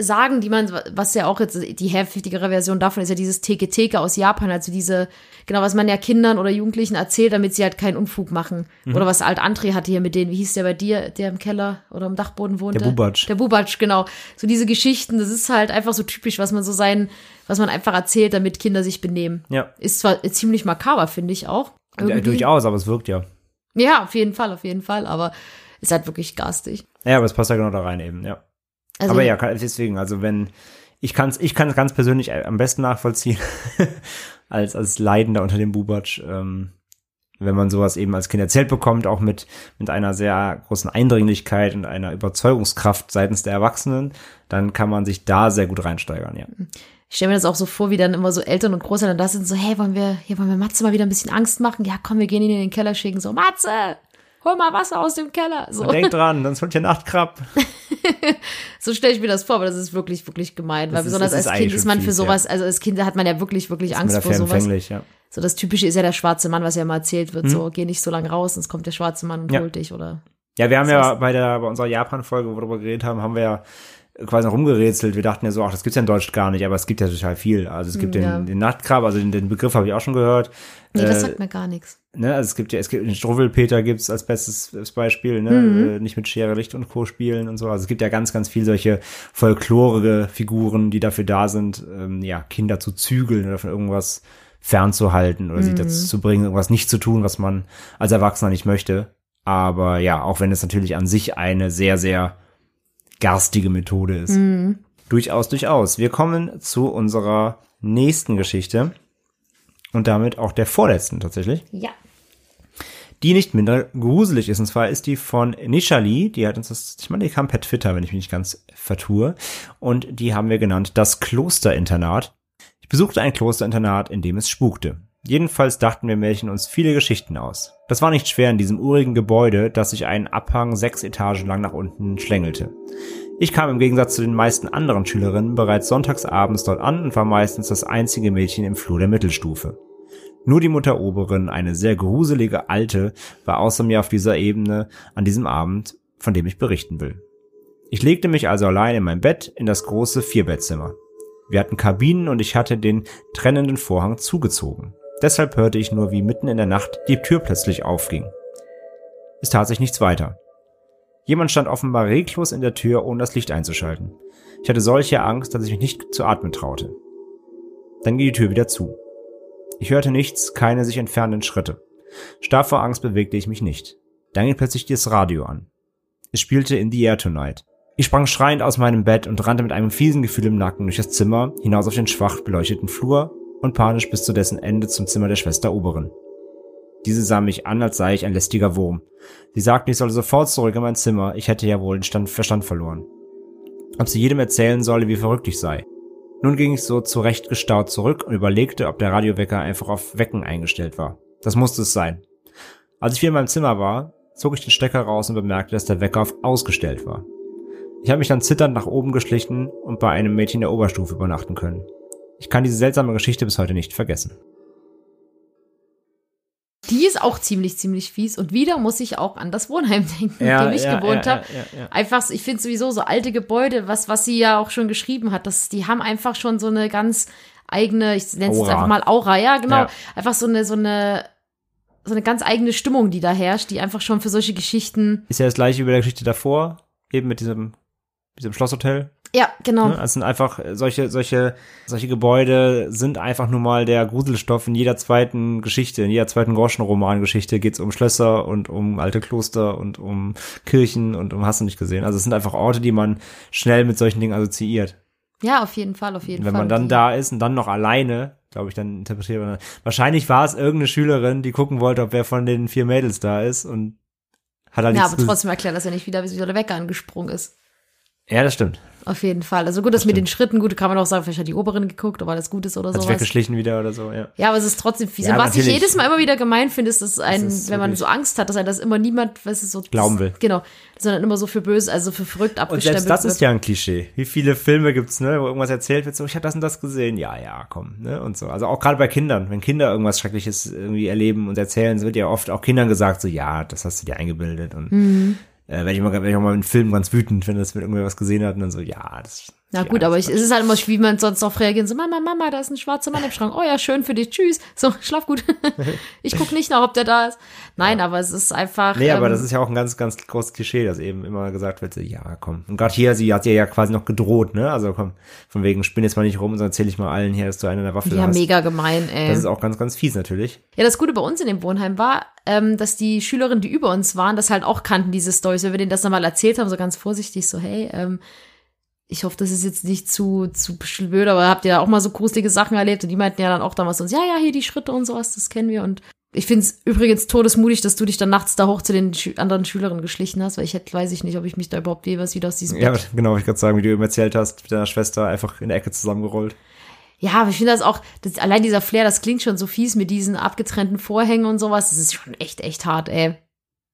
Sagen, die man, was ja auch jetzt die heftigere Version davon ist ja dieses Teke-Teke aus Japan, also diese, genau, was man ja Kindern oder Jugendlichen erzählt, damit sie halt keinen Unfug machen. Mhm. Oder was Alt André hatte hier mit denen, wie hieß der bei dir, der im Keller oder im Dachboden wohnte? Der Bubatsch. Der Bubatsch, genau. So diese Geschichten, das ist halt einfach so typisch, was man so sein, was man einfach erzählt, damit Kinder sich benehmen. Ja. Ist zwar ziemlich makaber, finde ich auch. ja. Durchaus, aber es wirkt ja. Ja, auf jeden Fall, auf jeden Fall, aber ist halt wirklich garstig. Ja, aber es passt ja genau da rein eben, ja. Also, aber ja, deswegen, also wenn, ich kann es ich kann's ganz persönlich am besten nachvollziehen, [LAUGHS] als, als Leidender unter dem Bubatsch. Ähm, wenn man sowas eben als Kind erzählt bekommt, auch mit, mit einer sehr großen Eindringlichkeit und einer Überzeugungskraft seitens der Erwachsenen, dann kann man sich da sehr gut reinsteigern, ja. Ich stelle mir das auch so vor, wie dann immer so Eltern und Großeltern da sind, so, hey, wollen wir, hier wollen wir Matze mal wieder ein bisschen Angst machen? Ja, komm, wir gehen ihn in den Keller schicken, so, Matze, hol mal Wasser aus dem Keller. So, Denk dran, sonst holt hier Nachtkrab. [LAUGHS] so stelle ich mir das vor, aber das ist wirklich, wirklich gemein, weil Das ist- besonders ist als Kind ist man für sowas, also als Kind hat man ja wirklich, wirklich Ist Angst vor sowas. ja. So das Typische ist ja der schwarze Mann, was ja immer erzählt wird, so, geh nicht so lange raus, sonst kommt der schwarze Mann und. Ja. holt dich, oder? Ja, wir haben ja bei der, bei unserer Japan-Folge, wo wir darüber geredet haben, haben wir ja quasi noch rumgerätselt. Wir dachten ja so, ach, das gibt's ja in Deutsch gar nicht, aber es gibt ja total viel. Also es gibt Mm, Ja. den, den Nachtkrab, also den, den Begriff habe ich auch schon gehört. Nee, das Äh, sagt mir gar nichts. Ne, also es gibt ja, es gibt den Struwwelpeter gibt's als bestes Beispiel, ne, Mhm. äh, nicht mit Schere, Licht und Co. spielen und so. Also es gibt ja ganz, ganz viel solche folklorige Figuren, die dafür da sind, ähm, ja, Kinder zu zügeln oder von irgendwas fernzuhalten oder sie Mhm. dazu zu bringen, irgendwas nicht zu tun, was man als Erwachsener nicht möchte. Aber ja, auch wenn es natürlich an sich eine sehr, sehr garstige Methode ist. Mhm. Durchaus, durchaus. Wir kommen zu unserer nächsten Geschichte und damit auch der vorletzten tatsächlich Ja. Die nicht minder gruselig ist. Und zwar ist die von Nishali, die hat uns das, ich meine, die kam per Twitter, wenn ich mich nicht ganz vertue. Und die haben wir genannt das Klosterinternat. Ich besuchte ein Klosterinternat, in dem es spukte. Jedenfalls dachten wir Mädchen uns viele Geschichten aus. Das war nicht schwer in diesem urigen Gebäude, das sich einen Abhang sechs Etagen lang nach unten schlängelte. Ich kam im Gegensatz zu den meisten anderen Schülerinnen bereits sonntagsabends dort an und war meistens das einzige Mädchen im Flur der Mittelstufe. Nur die Mutter Oberin, eine sehr gruselige Alte, war außer mir auf dieser Ebene an diesem Abend, von dem ich berichten will. Ich legte mich also allein in mein Bett in das große Vierbettzimmer. Wir hatten Kabinen und ich hatte den trennenden Vorhang zugezogen. Deshalb hörte ich nur, wie mitten in der Nacht die Tür plötzlich aufging. Es tat sich nichts weiter. Jemand stand offenbar reglos in der Tür, ohne das Licht einzuschalten. Ich hatte solche Angst, dass ich mich nicht zu atmen traute. Dann ging die Tür wieder zu. Ich hörte nichts, keine sich entfernenden Schritte. Starr vor Angst bewegte ich mich nicht. Dann ging plötzlich das Radio an. Es spielte In the Air Tonight. Ich sprang schreiend aus meinem Bett und rannte mit einem fiesen Gefühl im Nacken durch das Zimmer, hinaus auf den schwach beleuchteten Flur und panisch bis zu dessen Ende zum Zimmer der Schwester Oberin. Diese sah mich an, als sei ich ein lästiger Wurm. Sie sagten, ich solle sofort zurück in mein Zimmer, ich hätte ja wohl den Stand, Verstand verloren. Ob sie jedem erzählen solle, wie verrückt ich sei. Nun ging ich so zurecht gestaut zurück und überlegte, ob der Radiowecker einfach auf Wecken eingestellt war. Das musste es sein. Als ich wieder in meinem Zimmer war, zog ich den Stecker raus und bemerkte, dass der Wecker auf ausgestellt war. Ich habe mich dann zitternd nach oben geschlichen und bei einem Mädchen der Oberstufe übernachten können. Ich kann diese seltsame Geschichte bis heute nicht vergessen. Die ist auch ziemlich, ziemlich fies. Und wieder muss ich auch an das Wohnheim [LAUGHS] denken, in dem ich gewohnt habe. ja, ja. Einfach, ich finde sowieso so alte Gebäude, was, was sie ja auch schon geschrieben hat, das, die haben einfach schon so eine ganz eigene, ich nenne es jetzt einfach mal Aura, ja, genau. Ja. Einfach so eine, so eine, so eine ganz eigene Stimmung, die da herrscht, die einfach schon für solche Geschichten. Ist ja das gleiche wie bei der Geschichte davor, eben mit diesem, diesem Schlosshotel. Ja, genau. Ne? Es sind einfach äh, solche, solche, solche Gebäude sind einfach nur mal der Gruselstoff in jeder zweiten Geschichte, in jeder zweiten Groschenroman-Geschichte geht es um Schlösser und um alte Kloster und um Kirchen und um hast du nicht gesehen. Also es sind einfach Orte, die man schnell mit solchen Dingen assoziiert. Ja, auf jeden Fall, auf jeden wenn Fall. man dann da ist und dann noch alleine, glaube ich, dann interpretiert man. Wahrscheinlich war es irgendeine Schülerin, die gucken wollte, ob wer von den vier Mädels da ist und hat halt Ja, aber trotzdem erklärt das ja nicht wieder, wie der Wecker angesprungen ist. Ja, das stimmt. Auf jeden Fall. Also gut, das, mit den Schritten, gut, kann man auch sagen, vielleicht hat die Oberin geguckt, ob alles gut ist oder sowas. weggeschlichen wieder oder so, ja. Ja, aber es ist trotzdem fies. Ja, und was ich natürlich. jedes Mal immer wieder gemein finde, ist, dass ein, ist wenn man so Angst hat, dass ein das immer niemand, was ist so Glauben will. Genau, sondern immer so für böse, also für verrückt Und abgestempelt selbst das wird. ist ja ein Klischee. Wie viele Filme gibt's, ne, wo irgendwas erzählt wird, so, ich habe das und das gesehen, ja, ja, komm, ne, und so. Also auch gerade bei Kindern, wenn Kinder irgendwas Schreckliches irgendwie erleben und erzählen, es wird ja oft auch Kindern gesagt, so, ja, das hast du dir eingebildet und Mhm. Äh, werde ich, mal- werd ich auch mal in Filmen ganz wütend, wenn das mit irgendwer was gesehen hat und dann so, ja, das Na ja, gut, aber ich, es ist halt immer, wie man sonst darauf reagieren. So, Mama, Mama, da ist ein schwarzer Mann im Schrank. Oh ja, schön für dich. Tschüss. So, [LAUGHS] schlaf gut. [LAUGHS] ich guck nicht nach, ob der da ist. Nein, aber es ist einfach. Nee, aber ähm, das ist ja auch ein ganz, ganz großes Klischee, dass eben immer gesagt wird, so, ja, komm. Und gerade hier, sie hat ja ja quasi noch gedroht, ne? Also komm, von wegen, spinn jetzt mal nicht rum, sondern erzähl ich mal allen hier, dass du eine in der Waffe ja, hast. mega gemein, ey. Das ist auch ganz, ganz fies natürlich. Ja, das Gute bei uns in dem Wohnheim war, ähm, dass die Schülerinnen, die über uns waren, das halt auch kannten, diese Storys. Wenn wir denen das nochmal erzählt haben, so ganz vorsichtig, so, hey, ähm, ich hoffe, das ist jetzt nicht zu, zu blöd, aber habt ihr auch mal so gruselige Sachen erlebt? Und die meinten ja dann auch damals uns, ja, ja, hier die Schritte und sowas, das kennen wir. Und Ich finde es übrigens todesmutig, dass du dich dann nachts da hoch zu den Schü anderen Schülerinnen geschlichen hast, weil ich hätte, weiß ich nicht, ob ich mich da überhaupt jeweils wieder aus diesem Ja, Bett genau, ich gerade sagen, wie du eben erzählt hast, mit deiner Schwester einfach in der Ecke zusammengerollt. Ja, aber ich finde das auch, das, allein dieser Flair, das klingt schon so fies mit diesen abgetrennten Vorhängen und sowas. Das ist schon echt, echt hart, ey.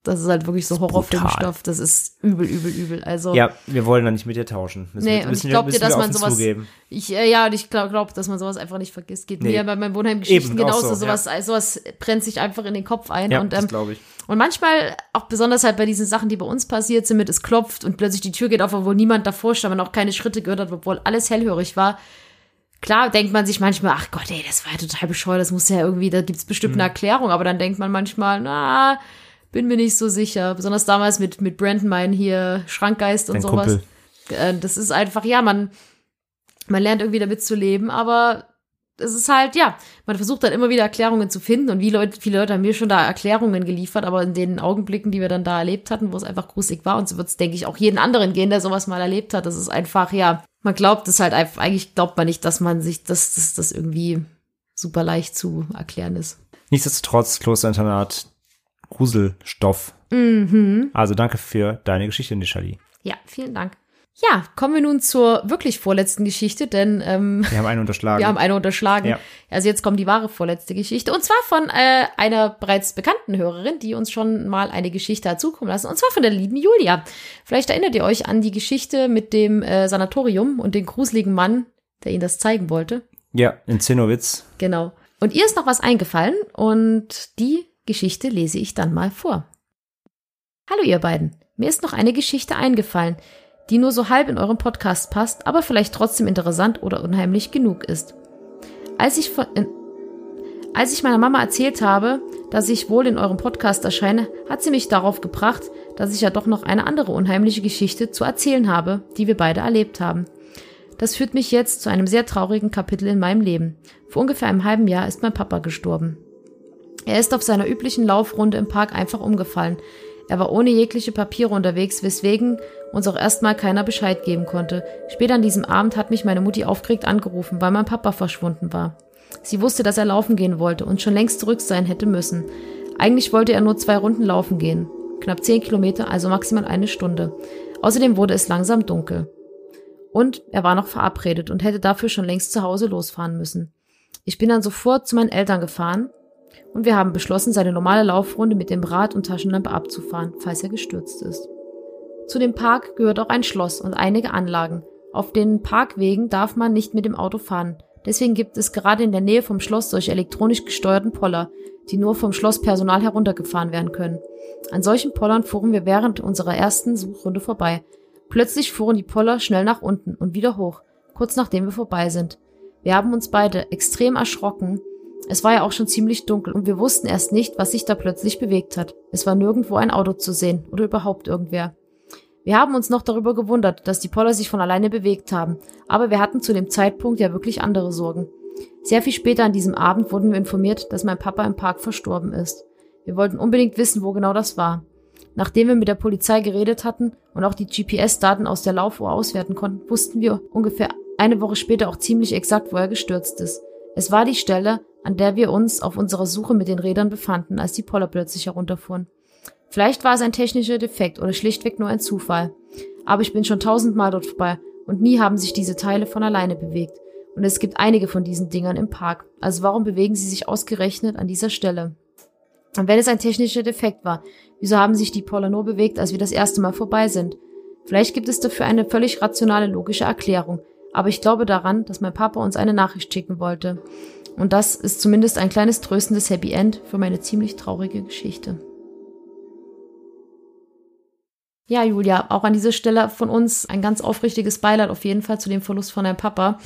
Das ist halt wirklich so Das Horrorfilmstoff. Das ist übel, übel, übel. Also, Ja, wir wollen da nicht mit dir tauschen. Müssen Nee, wir, und ich wir- glaub dir, dass man sowas- Zugeben. ich, äh, ja, und ich glaube, glaub, dass man sowas einfach nicht vergisst. Geht Nee. mir bei meinen Wohnheimgeschichten genauso. so, sowas, sowas brennt sich einfach in den Kopf ein. Ja, und, das ähm, glaube ich. und manchmal, auch besonders halt bei diesen Sachen, die bei uns passiert sind, mit es klopft und plötzlich die Tür geht auf, obwohl niemand davor stand, man auch keine Schritte gehört hat, obwohl alles hellhörig war. Klar denkt man sich manchmal, ach Gott, ey, das war ja total bescheuert, das muss ja irgendwie, da gibt's bestimmt eine Erklärung, aber dann denkt man manchmal, na, bin mir nicht so sicher. Besonders damals mit, mit Brandon, mein hier Schrankgeist und Dein sowas. Kumpel. Äh, das ist einfach, ja, man, man lernt irgendwie damit zu leben, aber es ist halt, ja, man versucht dann immer wieder Erklärungen zu finden und wie Leute, viele Leute haben mir schon da Erklärungen geliefert, aber in den Augenblicken, die wir dann da erlebt hatten, wo es einfach gruselig war und so wird es, denke ich, auch jeden anderen gehen, der sowas mal erlebt hat. Das ist einfach, ja, man glaubt es halt einfach, eigentlich glaubt man nicht, dass man sich, dass das irgendwie super leicht zu erklären ist. Nichtsdestotrotz, Klosterinternat, Gruselstoff. Mhm. Also danke für deine Geschichte, Nishali. Ja, vielen Dank. Ja, kommen wir nun zur wirklich vorletzten Geschichte, denn ähm, Wir haben einen unterschlagen. [LAUGHS] Wir haben eine unterschlagen. Ja. Also jetzt kommt die wahre vorletzte Geschichte. Und zwar von äh, einer bereits bekannten Hörerin, die uns schon mal eine Geschichte hat zukommen lassen. Und zwar von der lieben Julia. Vielleicht erinnert ihr euch an die Geschichte mit dem äh, Sanatorium und dem gruseligen Mann, der ihnen das zeigen wollte. ja, in Zinnowitz. Genau. Und ihr ist noch was eingefallen und die Geschichte lese ich dann mal vor. Hallo ihr beiden. Mir ist noch eine Geschichte eingefallen, die nur so halb in euren Podcast passt, aber vielleicht trotzdem interessant oder unheimlich genug ist. Als ich, von, in, als ich meiner Mama erzählt habe, dass ich wohl in eurem Podcast erscheine, hat sie mich darauf gebracht, dass ich ja doch noch eine andere unheimliche Geschichte zu erzählen habe, die wir beide erlebt haben. Das führt mich jetzt zu einem sehr traurigen Kapitel in meinem Leben. Vor ungefähr einem halben Jahr ist mein Papa gestorben. Er ist auf seiner üblichen Laufrunde im Park einfach umgefallen. Er war ohne jegliche Papiere unterwegs, weswegen uns auch erstmal keiner Bescheid geben konnte. Später an diesem Abend hat mich meine Mutti aufgeregt angerufen, weil mein Papa verschwunden war. Sie wusste, dass er laufen gehen wollte und schon längst zurück sein hätte müssen. Eigentlich wollte er nur zwei Runden laufen gehen. Knapp zehn Kilometer, also maximal eine Stunde. Außerdem wurde es langsam dunkel. Und er war noch verabredet und hätte dafür schon längst zu Hause losfahren müssen. Ich bin dann sofort zu meinen Eltern gefahren und wir haben beschlossen, seine normale Laufrunde mit dem Rad und Taschenlampe abzufahren, falls er gestürzt ist. Zu dem Park gehört auch ein Schloss und einige Anlagen. Auf den Parkwegen darf man nicht mit dem Auto fahren. Deswegen gibt es gerade in der Nähe vom Schloss solche elektronisch gesteuerten Poller, die nur vom Schlosspersonal heruntergefahren werden können. An solchen Pollern fuhren wir während unserer ersten Suchrunde vorbei. Plötzlich fuhren die Poller schnell nach unten und wieder hoch, kurz nachdem wir vorbei sind. Wir haben uns beide extrem erschrocken. Es war ja auch schon ziemlich dunkel und wir wussten erst nicht, was sich da plötzlich bewegt hat. Es war nirgendwo ein Auto zu sehen oder überhaupt irgendwer. Wir haben uns noch darüber gewundert, dass die Poller sich von alleine bewegt haben, aber wir hatten zu dem Zeitpunkt ja wirklich andere Sorgen. Sehr viel später an diesem Abend wurden wir informiert, dass mein Papa im Park verstorben ist. Wir wollten unbedingt wissen, wo genau das war. Nachdem wir mit der Polizei geredet hatten und auch die GPS-Daten aus der Laufuhr auswerten konnten, wussten wir ungefähr eine Woche später auch ziemlich exakt, wo er gestürzt ist. Es war die Stelle, an der wir uns auf unserer Suche mit den Rädern befanden, als die Poller plötzlich herunterfuhren. Vielleicht war es ein technischer Defekt oder schlichtweg nur ein Zufall. Aber ich bin schon tausendmal dort vorbei und nie haben sich diese Teile von alleine bewegt. Und es gibt einige von diesen Dingern im Park. Also warum bewegen sie sich ausgerechnet an dieser Stelle? Und wenn es ein technischer Defekt war, wieso haben sich die Poller nur bewegt, als wir das erste Mal vorbei sind? Vielleicht gibt es dafür eine völlig rationale, logische Erklärung. Aber ich glaube daran, dass mein Papa uns eine Nachricht schicken wollte. Und das ist zumindest ein kleines tröstendes Happy End für meine ziemlich traurige Geschichte. Ja, Julia, auch an dieser Stelle von uns ein ganz aufrichtiges Beileid auf jeden Fall zu dem Verlust von deinem Papa.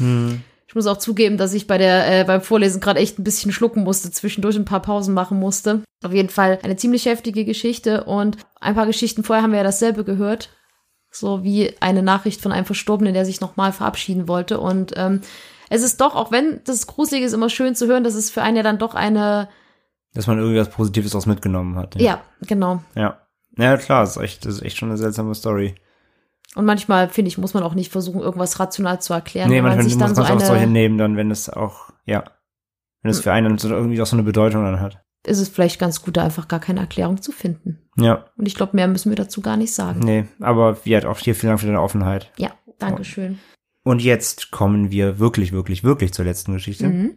Ich muss auch zugeben, dass ich bei der, äh, beim Vorlesen gerade echt ein bisschen schlucken musste, zwischendurch ein paar Pausen machen musste. Auf jeden Fall eine ziemlich heftige Geschichte und ein paar Geschichten vorher haben wir ja dasselbe gehört. So wie eine Nachricht von einem Verstorbenen, der sich nochmal verabschieden wollte. Und ähm, es ist doch, auch wenn das gruselig ist, immer schön zu hören, dass es für einen ja dann doch eine, Dass man irgendwas Positives aus mitgenommen hat. ja, genau. Ja. Ja, klar, das ist echt, ist echt schon eine seltsame Story. Und manchmal, finde ich, muss man auch nicht versuchen, irgendwas rational zu erklären. nee, wenn man manchmal sich muss dann man so es auch solche eine, nehmen, dann, wenn es auch, ja, wenn es für einen so irgendwie auch so eine Bedeutung dann hat. ist es vielleicht ganz gut, da einfach gar keine Erklärung zu finden. Ja, Und ich glaube, mehr müssen wir dazu gar nicht sagen. nee, aber wie hat auch hier vielen Dank für deine Offenheit. Ja, Dankeschön. Und jetzt kommen wir wirklich, wirklich, wirklich zur letzten Geschichte. Mhm.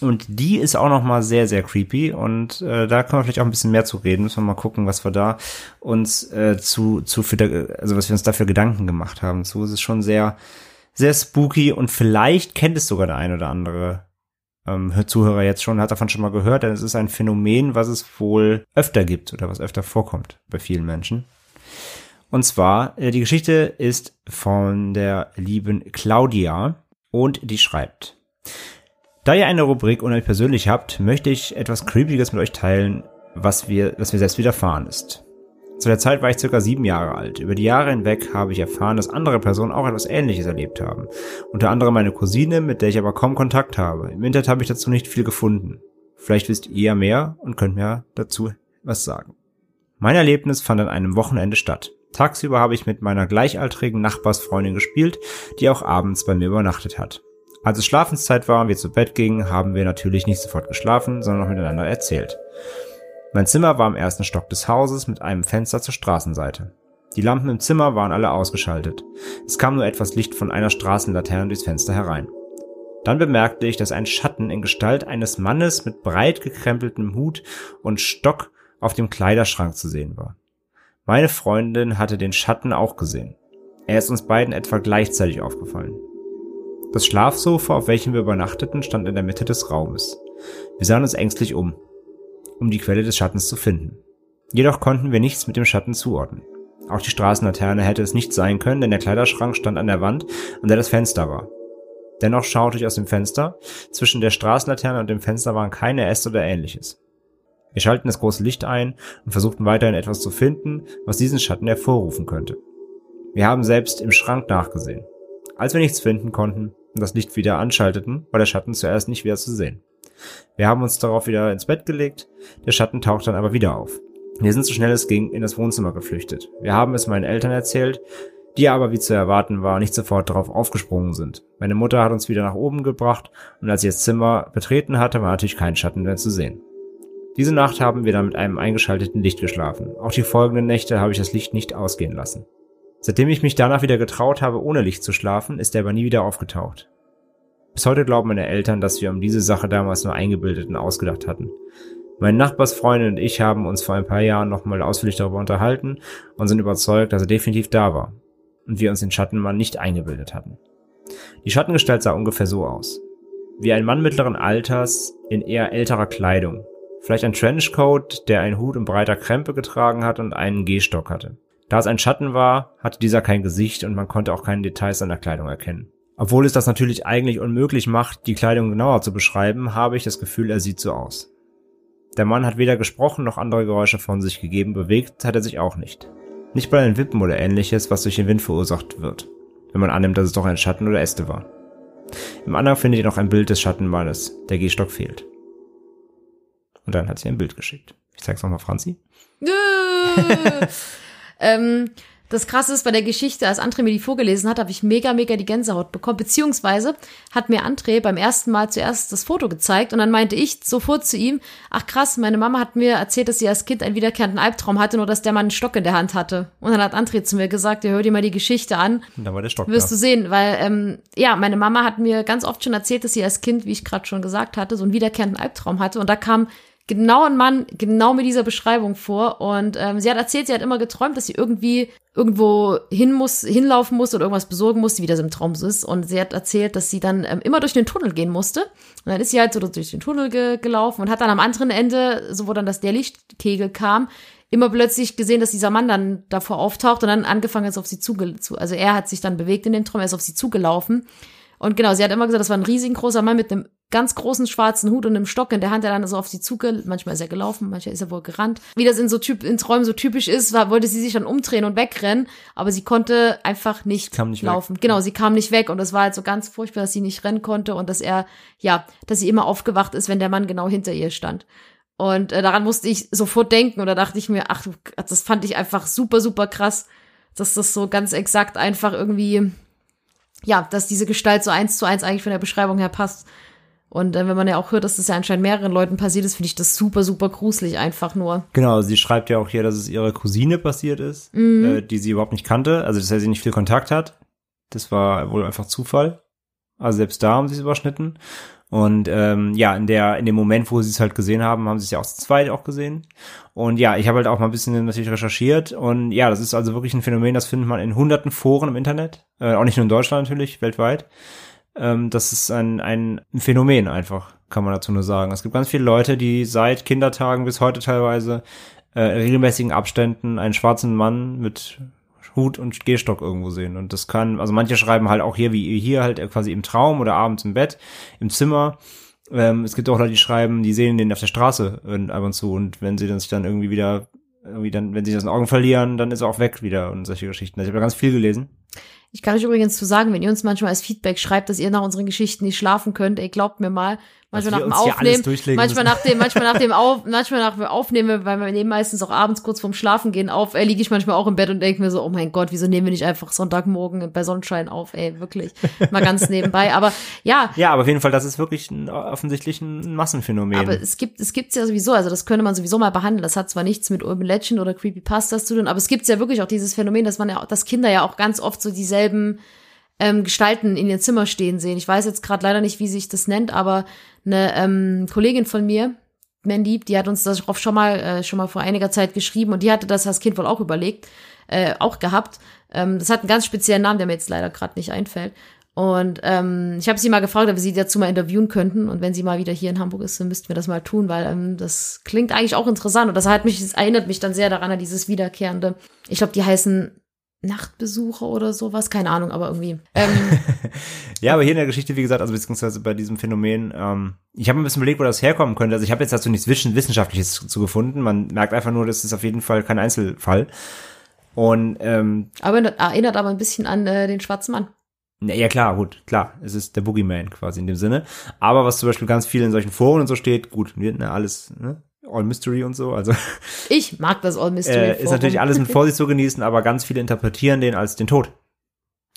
Und die ist auch noch mal sehr, sehr creepy. Und äh, da können wir vielleicht auch ein bisschen mehr zu reden. Müssen wir mal gucken, was wir da uns äh, zu, zu für, also was wir uns dafür Gedanken gemacht haben. So ist es schon sehr, sehr spooky. Und vielleicht kennt es sogar der ein oder andere ähm, Zuhörer jetzt schon, hat davon schon mal gehört. Denn es ist ein Phänomen, was es wohl öfter gibt oder was öfter vorkommt bei vielen Menschen. Und zwar, äh, die Geschichte ist von der lieben Claudia und die schreibt. Da ihr eine Rubrik unheimlich persönlich habt, möchte ich etwas Creepiges mit euch teilen, was wir, was mir selbst widerfahren ist. Zu der Zeit war ich circa sieben Jahre alt. Über die Jahre hinweg habe ich erfahren, dass andere Personen auch etwas Ähnliches erlebt haben. Unter anderem meine Cousine, mit der ich aber kaum Kontakt habe. Im Internet habe ich dazu nicht viel gefunden. Vielleicht wisst ihr ja mehr und könnt mir dazu was sagen. Mein Erlebnis fand an einem Wochenende statt. Tagsüber habe ich mit meiner gleichaltrigen Nachbarsfreundin gespielt, die auch abends bei mir übernachtet hat. Als es Schlafenszeit war und wir zu Bett gingen, haben wir natürlich nicht sofort geschlafen, sondern noch miteinander erzählt. Mein Zimmer war im ersten Stock des Hauses mit einem Fenster zur Straßenseite. Die Lampen im Zimmer waren alle ausgeschaltet. Es kam nur etwas Licht von einer Straßenlaterne durchs Fenster herein. Dann bemerkte ich, dass ein Schatten in Gestalt eines Mannes mit breit gekrempeltem Hut und Stock auf dem Kleiderschrank zu sehen war. Meine Freundin hatte den Schatten auch gesehen. Er ist uns beiden etwa gleichzeitig aufgefallen. Das Schlafsofa, auf welchem wir übernachteten, stand in der Mitte des Raumes. Wir sahen uns ängstlich um, um die Quelle des Schattens zu finden. Jedoch konnten wir nichts mit dem Schatten zuordnen. Auch die Straßenlaterne hätte es nicht sein können, denn der Kleiderschrank stand an der Wand, an der das Fenster war. Dennoch schaute ich aus dem Fenster. Zwischen der Straßenlaterne und dem Fenster waren keine Äste oder ähnliches. Wir schalten das große Licht ein und versuchten weiterhin etwas zu finden, was diesen Schatten hervorrufen könnte. Wir haben selbst im Schrank nachgesehen. Als wir nichts finden konnten und das Licht wieder anschalteten, war der Schatten zuerst nicht wieder zu sehen. Wir haben uns darauf wieder ins Bett gelegt, der Schatten taucht dann aber wieder auf. Wir sind so schnell es ging in das Wohnzimmer geflüchtet. Wir haben es meinen Eltern erzählt, die aber wie zu erwarten war, nicht sofort darauf aufgesprungen sind. Meine Mutter hat uns wieder nach oben gebracht und als sie das Zimmer betreten hatte, war natürlich kein Schatten mehr zu sehen. Diese Nacht haben wir dann mit einem eingeschalteten Licht geschlafen. Auch die folgenden Nächte habe ich das Licht nicht ausgehen lassen. Seitdem ich mich danach wieder getraut habe, ohne Licht zu schlafen, ist er aber nie wieder aufgetaucht. Bis heute glauben meine Eltern, dass wir um diese Sache damals nur eingebildet und ausgedacht hatten. Meine Nachbarsfreundin und ich haben uns vor ein paar Jahren nochmal ausführlich darüber unterhalten und sind überzeugt, dass er definitiv da war und wir uns den Schattenmann nicht eingebildet hatten. Die Schattengestalt sah ungefähr so aus. Wie ein Mann mittleren Alters in eher älterer Kleidung. Vielleicht ein Trenchcoat, der einen Hut in breiter Krempe getragen hat und einen Gehstock hatte. Da es ein Schatten war, hatte dieser kein Gesicht und man konnte auch keine Details seiner Kleidung erkennen. Obwohl es das natürlich eigentlich unmöglich macht, die Kleidung genauer zu beschreiben, habe ich das Gefühl, er sieht so aus. Der Mann hat weder gesprochen noch andere Geräusche von sich gegeben, bewegt hat er sich auch nicht. Nicht bei den Wippen oder ähnliches, was durch den Wind verursacht wird, wenn man annimmt, dass es doch ein Schatten oder Äste war. Im anderen findet ihr noch ein Bild des Schattenmannes, der Gehstock fehlt. Und dann hat sie ein Bild geschickt. Ich zeig's nochmal Franzi. Äh. [LAUGHS] ähm, das Krasse ist bei der Geschichte, als André mir die vorgelesen hat, habe ich mega, mega die Gänsehaut bekommen. Beziehungsweise hat mir André beim ersten Mal zuerst das Foto gezeigt und dann meinte ich sofort zu ihm, ach krass, meine Mama hat mir erzählt, dass sie als Kind einen wiederkehrenden Albtraum hatte, nur dass der Mann einen Stock in der Hand hatte. Und dann hat André zu mir gesagt, ja, hör dir mal die Geschichte an. Und da war der Stock Wirst da. du sehen, weil, ähm, ja, meine Mama hat mir ganz oft schon erzählt, dass sie als Kind, wie ich gerade schon gesagt hatte, so einen wiederkehrenden Albtraum hatte. Und da kam genau ein Mann genau mit dieser Beschreibung vor. Und ähm, sie hat erzählt, sie hat immer geträumt, dass sie irgendwie irgendwo hin muss, hinlaufen muss oder irgendwas besorgen muss, wie das im Traum ist. Und sie hat erzählt, dass sie dann ähm, immer durch den Tunnel gehen musste. Und dann ist sie halt so durch den Tunnel ge gelaufen und hat dann am anderen Ende, so wo dann das der Lichtkegel kam, immer plötzlich gesehen, dass dieser Mann dann davor auftaucht und dann angefangen ist auf sie zu. Also er hat sich dann bewegt in dem Traum, er ist auf sie zugelaufen. Und genau, sie hat immer gesagt, das war ein riesengroßer Mann mit einem ganz großen schwarzen Hut und einem Stock in der Hand, der dann so auf sie zuge, manchmal ist er gelaufen, manchmal ist er wohl gerannt. Wie das in so typ, in Träumen so typisch ist, war, wollte sie sich dann umdrehen und wegrennen, aber sie konnte einfach nicht, nicht weg. laufen. Genau, sie kam nicht weg und es war halt so ganz furchtbar, dass sie nicht rennen konnte und dass er, ja, dass sie immer aufgewacht ist, wenn der Mann genau hinter ihr stand. Und äh, daran musste ich sofort denken und da dachte ich mir, ach, du- das fand ich einfach super, super krass, dass das so ganz exakt einfach irgendwie, ja, dass diese Gestalt so eins zu eins eigentlich von der Beschreibung her passt. Und äh, wenn man ja auch hört, dass das ja anscheinend mehreren Leuten passiert ist, finde ich das super, super gruselig einfach nur. Genau, sie schreibt ja auch hier, dass es ihrer Cousine passiert ist, äh, die sie überhaupt nicht kannte, also dass er sie nicht viel Kontakt hat. Das war wohl einfach Zufall. Also selbst da haben sie es überschnitten. Und ähm, ja, in der in dem Moment, wo sie es halt gesehen haben, haben sie es ja auch zu zweit auch gesehen. Und ja, ich habe halt auch mal ein bisschen natürlich recherchiert. Und ja, das ist also wirklich ein Phänomen, das findet man in hunderten Foren im Internet. Äh, auch nicht nur in Deutschland natürlich, weltweit. Ähm, das ist ein, ein Phänomen einfach, kann man dazu nur sagen. Es gibt ganz viele Leute, die seit Kindertagen bis heute teilweise äh, regelmäßigen Abständen einen schwarzen Mann mit Hut und Gehstock irgendwo sehen. Und das kann, also manche schreiben halt auch hier, wie hier halt quasi im Traum oder abends im Bett, im Zimmer. Ähm, es gibt auch Leute, die schreiben, die sehen den auf der Straße äh, ab und zu. Und wenn sie dann sich dann irgendwie wieder, irgendwie dann, wenn sie das in Augen verlieren, dann ist er auch weg wieder und solche Geschichten. Also ich habe da ganz viel gelesen. Ich kann euch übrigens zu sagen, wenn ihr uns manchmal als Feedback schreibt, dass ihr nach unseren Geschichten nicht schlafen könnt, ey, glaubt mir mal, manchmal nach dem Aufnehmen, manchmal nach dem, manchmal nach dem Auf, manchmal nach dem Aufnehmen, weil wir nehmen meistens auch abends kurz vorm Schlafen gehen auf, ey, liege ich manchmal auch im Bett und denke mir so, oh mein Gott, wieso nehmen wir nicht einfach Sonntagmorgen bei Sonnenschein auf, ey, wirklich, mal ganz nebenbei, aber ja, Ja, aber auf jeden Fall, das ist wirklich ein, offensichtlich ein Massenphänomen. Aber es gibt es gibt's ja sowieso, also das könnte man sowieso mal behandeln. Das hat zwar nichts mit Urban Legend oder Creepypastas zu tun, aber es gibt ja wirklich auch dieses Phänomen, dass man ja, dass Kinder ja auch ganz oft so dieselben ähm, Gestalten in ihr Zimmer stehen sehen. Ich weiß jetzt gerade leider nicht, wie sich das nennt, aber eine ähm, Kollegin von mir, Mandy, die hat uns das schon mal äh, schon mal vor einiger Zeit geschrieben und die hatte das als Kind wohl auch überlegt, äh, auch gehabt. Ähm, das hat einen ganz speziellen Namen, der mir jetzt leider gerade nicht einfällt. Und ähm, ich habe sie mal gefragt, ob wir sie dazu mal interviewen könnten. Und wenn sie mal wieder hier in Hamburg ist, dann müssten wir das mal tun, weil ähm, das klingt eigentlich auch interessant. Und das hat mich, das erinnert mich dann sehr daran, an dieses wiederkehrende. Ich glaube, die heißen Nachtbesucher oder sowas, keine Ahnung, aber irgendwie. Ähm, [LAUGHS] Ja, aber hier in der Geschichte, wie gesagt, also beziehungsweise bei diesem Phänomen, ähm, ich habe ein bisschen überlegt, wo das herkommen könnte. Also ich habe jetzt dazu nichts Wissen- Wissenschaftliches zu gefunden. Man merkt einfach nur, das ist auf jeden Fall kein Einzelfall. Und ähm, aber erinnert aber ein bisschen an äh, den schwarzen Mann. Ja, ja, klar, gut, klar. Es ist der Boogeyman quasi in dem Sinne. Aber was zum Beispiel ganz viel in solchen Foren und so steht, gut, ne, alles, ne? All Mystery und so, also [LAUGHS] Ich mag das All Mystery. äh, ist natürlich alles mit [LAUGHS] Vorsicht zu genießen, aber ganz viele interpretieren den als den Tod,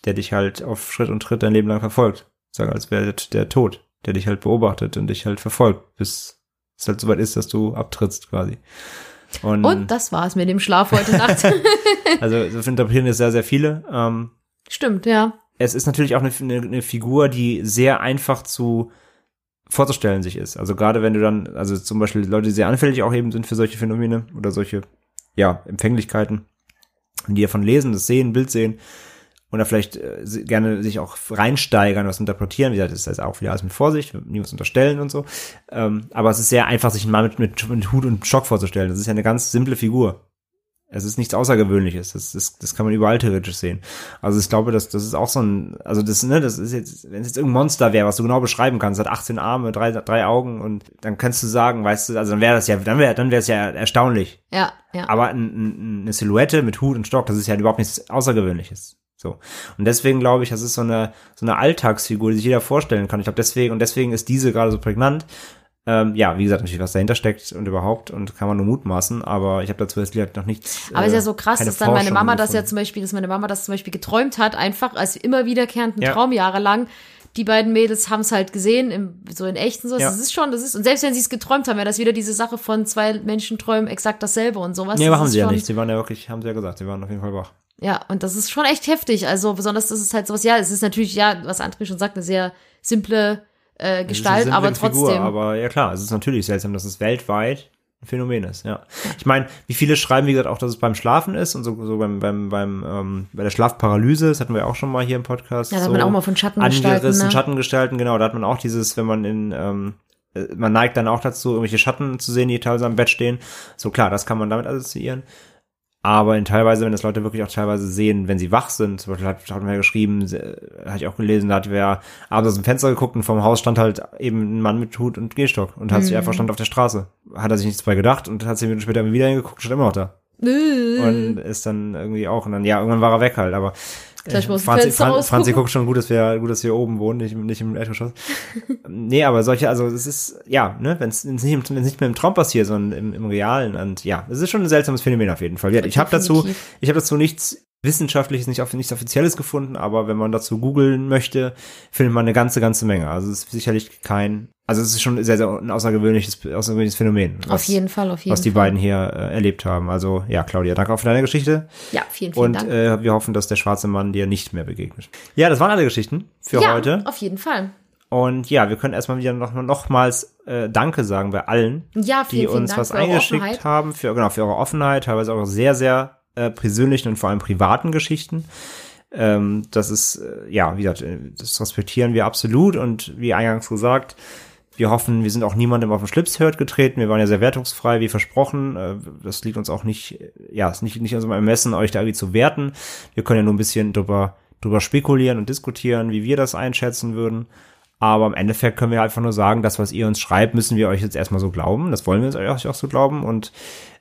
der dich halt auf Schritt und Tritt dein Leben lang verfolgt. Sagen, als wäre der Tod, der dich halt beobachtet und dich halt verfolgt, bis es halt soweit ist, dass du abtrittst quasi. Und, Und das war's mit dem Schlaf heute [LAUGHS] Nacht. also so interpretieren es sehr, sehr viele. Ähm, Stimmt, ja. es ist natürlich auch eine, eine, eine Figur, die sehr einfach zu vorzustellen sich ist. Also gerade wenn du dann, also zum Beispiel Leute, die sehr anfällig auch eben sind für solche Phänomene oder solche, ja, Empfänglichkeiten, die davon lesen, das sehen, Bild sehen oder vielleicht äh, gerne sich auch reinsteigern, was interpretieren. Wie gesagt, das ist auch wieder alles mit Vorsicht, nie was unterstellen und so. Ähm, aber es ist sehr einfach, sich Mann mit, mit, mit Hut und Schock vorzustellen. Das ist ja eine ganz simple Figur. Es ist nichts Außergewöhnliches. Das, das, das kann man überall theoretisch sehen. Also ich glaube, dass das ist auch so ein, also das, ne, das ist jetzt, wenn es jetzt irgendein Monster wäre, was du genau beschreiben kannst, hat 18 Arme, drei, drei Augen und dann kannst du sagen, weißt du, also dann wäre das ja, dann wäre, dann wäre es ja erstaunlich. Ja, ja. Aber ein, ein, eine Silhouette mit Hut und Stock, das ist ja überhaupt nichts Außergewöhnliches. So. Und deswegen glaube ich, das ist so eine, so eine Alltagsfigur, die sich jeder vorstellen kann. Ich glaube, deswegen, und deswegen ist diese gerade so prägnant. Ähm, ja, wie gesagt, natürlich, was dahinter steckt und überhaupt und kann man nur mutmaßen, aber ich habe dazu jetzt noch nichts. Aber ist äh, ja so krass, keine dass dann meine Mama das ja gefunden. zum Beispiel, dass meine Mama das zum Beispiel geträumt hat, einfach als immer wiederkehrenden Ja. Traum jahrelang. Die beiden Mädels haben es halt gesehen, im, so in echt und so. Ja. Das ist schon, das ist, und selbst wenn sie es geträumt haben, wäre das wieder diese Sache von zwei Menschen träumen exakt dasselbe und sowas. Nee, Das machen ist sie ja nicht. Sie waren ja wirklich, haben sie ja gesagt, sie waren auf jeden Fall wach. Ja, und das ist schon echt heftig. Also besonders, das ist halt sowas, ja, es ist natürlich, ja, was André schon sagt, eine sehr simple äh, eine Gestalt, aber trotzdem. Figur, aber ja klar, es ist natürlich seltsam, dass es weltweit ein Phänomen ist, ja. Ich meine, wie viele schreiben, wie gesagt, auch, dass es beim Schlafen ist und so, so beim, beim, beim, ähm, bei der Schlafparalyse, das hatten wir auch schon mal hier im Podcast. Ja, da hat so man auch mal von Schattengestalten, Angerissen, ne? Schattengestalten, genau, da hat man auch dieses, wenn man in, ähm, äh, man neigt dann auch dazu, irgendwelche Schatten zu sehen, die teilweise am Bett stehen. So klar, das kann man damit assoziieren. Aber in teilweise, wenn das Leute wirklich auch teilweise sehen, wenn sie wach sind, zum Beispiel hat, hat man ja geschrieben, hatte ich auch gelesen, da hat wer abends aus dem Fenster geguckt und vom Haus stand halt eben ein Mann mit Hut und Gehstock und hat Mhm. sich einfach stand auf der Straße. Hat er sich nichts bei gedacht und hat zehn Minuten später wieder hingeguckt, stand immer noch da. Äh, Und ist dann irgendwie auch, und dann, ja, irgendwann war er weg halt, aber Gleich mal aus Franzi, Fran, Franzi guckt schon gut, dass wir, gut, dass wir oben wohnen, nicht, nicht im Erdgeschoss. [LAUGHS] nee, aber solche, also es ist, ja, ne, wenn es nicht, wenn's nicht mehr im Traum passiert, sondern im, im Realen und ja, es ist schon ein seltsames Phänomen auf jeden Fall. Ja, Ich habe dazu, ich habe dazu nichts Wissenschaftliches, nicht nichts Offizielles gefunden, aber wenn man dazu googeln möchte, findet man eine ganze, ganze Menge. Also es ist sicherlich kein, also es ist schon sehr, sehr ein außergewöhnliches, außergewöhnliches Phänomen. Was, auf jeden Fall, auf jeden Was die Fall. beiden hier äh, erlebt haben. Also ja, Claudia, danke auch für deine Geschichte. Ja, vielen, vielen Und Dank. äh, wir hoffen, dass der schwarze Mann dir nicht mehr begegnet. Ja, das waren alle Geschichten für ja, heute. auf jeden Fall. Und ja, wir können erstmal wieder noch, nochmals äh, Danke sagen bei allen, Ja, die vielen, vielen uns was eingeschickt haben, für, genau, für eure Offenheit, teilweise auch sehr, sehr äh, persönlichen und vor allem privaten Geschichten. Ähm, das ist, äh, ja, wie gesagt, äh, das respektieren wir absolut und wie eingangs gesagt, wir hoffen, wir sind auch niemandem auf den Schlips hört getreten. Wir waren ja sehr wertungsfrei, wie versprochen. Äh, Das liegt uns auch nicht, ja, ist nicht, nicht unserem Ermessen, euch da irgendwie zu werten. Wir können ja nur ein bisschen drüber, drüber spekulieren und diskutieren, wie wir das einschätzen würden. Aber im Endeffekt können wir einfach nur sagen, das, was ihr uns schreibt, müssen wir euch jetzt erstmal so glauben. Das wollen wir euch auch so glauben. Und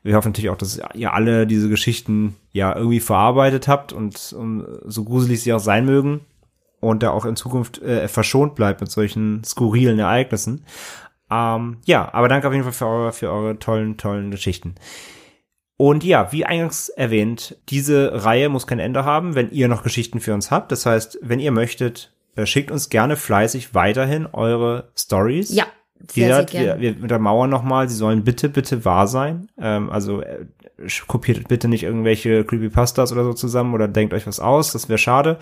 wir hoffen natürlich auch, dass ihr alle diese Geschichten ja irgendwie verarbeitet habt und um, so gruselig sie auch sein mögen und da auch in Zukunft äh, verschont bleibt mit solchen skurrilen Ereignissen. Ähm, ja, aber danke auf jeden Fall für eure, für eure tollen, tollen Geschichten. Und ja, wie eingangs erwähnt, diese Reihe muss kein Ende haben, wenn ihr noch Geschichten für uns habt. Das heißt, wenn ihr möchtet, äh, schickt uns gerne fleißig weiterhin eure Stories. Ja, Wie gesagt, wir, wir untermauern nochmal, sie sollen bitte, bitte wahr sein. Ähm, also äh, kopiert bitte nicht irgendwelche Creepypastas oder so zusammen oder denkt euch was aus, das wäre schade.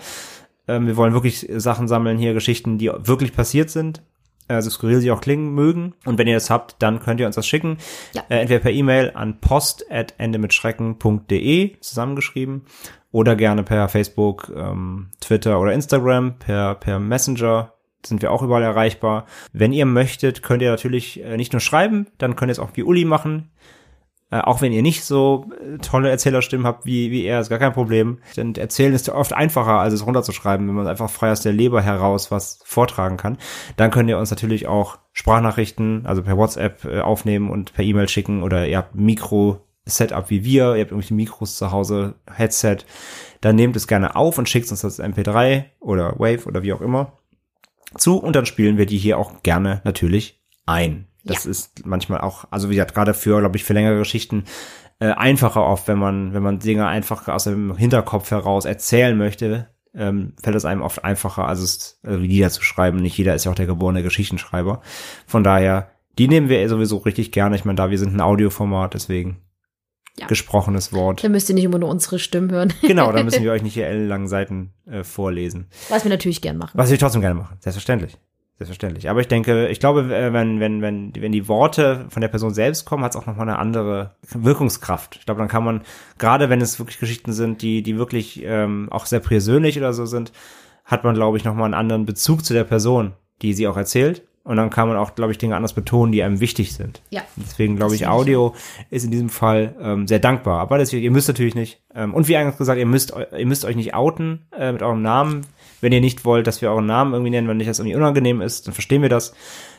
Ähm, wir wollen wirklich Sachen sammeln hier, Geschichten, die wirklich passiert sind. Also skurril sie auch klingen mögen. Und wenn ihr das habt, dann könnt ihr uns das schicken. Ja. Äh, entweder per E-Mail an post.endemitschrecken.de zusammengeschrieben oder gerne per Facebook, ähm, Twitter oder Instagram, per, per Messenger sind wir auch überall erreichbar. Wenn ihr möchtet, könnt ihr natürlich äh, nicht nur schreiben, dann könnt ihr es auch wie Uli machen. Äh, auch wenn ihr nicht so äh, tolle Erzählerstimmen habt wie, wie er, ist gar kein Problem. Denn erzählen ist oft einfacher, als es runterzuschreiben, wenn man einfach frei aus der Leber heraus was vortragen kann. Dann könnt ihr uns natürlich auch Sprachnachrichten, also per WhatsApp äh, aufnehmen und per E-Mail schicken oder ihr habt ein Mikro-Setup wie wir, ihr habt irgendwelche Mikros zu Hause, Headset, dann nehmt es gerne auf und schickt uns das MP3 oder Wave oder wie auch immer zu und dann spielen wir die hier auch gerne natürlich ein. Das ist manchmal auch, also wie gesagt, gerade für, glaube ich, für längere Geschichten äh, einfacher oft, wenn man, wenn man Dinge einfach aus dem Hinterkopf heraus erzählen möchte, ähm, fällt es einem oft einfacher, also es also Lieder zu schreiben. Nicht jeder ist ja auch der geborene Geschichtenschreiber. Von daher, die nehmen wir sowieso richtig gerne. Ich meine, da wir sind ein Audioformat, deswegen Ja. gesprochenes Wort. Da müsst ihr nicht immer nur unsere Stimmen hören. [LAUGHS] Genau, da müssen wir [LAUGHS] euch nicht hier ellenlangen Seiten äh, vorlesen. Was wir natürlich gern machen. Was wir trotzdem gerne machen, selbstverständlich. Selbstverständlich. Aber ich denke, ich glaube, äh, wenn, wenn, wenn, wenn die Worte von der Person selbst kommen, hat es auch nochmal eine andere Wirkungskraft. Ich glaube, dann kann man, gerade wenn es wirklich Geschichten sind, die, die wirklich ähm, auch sehr persönlich oder so sind, hat man, glaube ich, nochmal einen anderen Bezug zu der Person, die sie auch erzählt. Und dann kann man auch, glaube ich, Dinge anders betonen, die einem wichtig sind. Ja. Deswegen glaube ich, finde ich Audio ist in diesem Fall ähm, sehr dankbar. Aber das, ihr müsst natürlich nicht. Ähm, und wie eingangs gesagt, ihr müsst, ihr müsst euch nicht outen äh, mit eurem Namen. Wenn ihr nicht wollt, dass wir euren Namen irgendwie nennen, wenn euch das irgendwie unangenehm ist, dann verstehen wir das.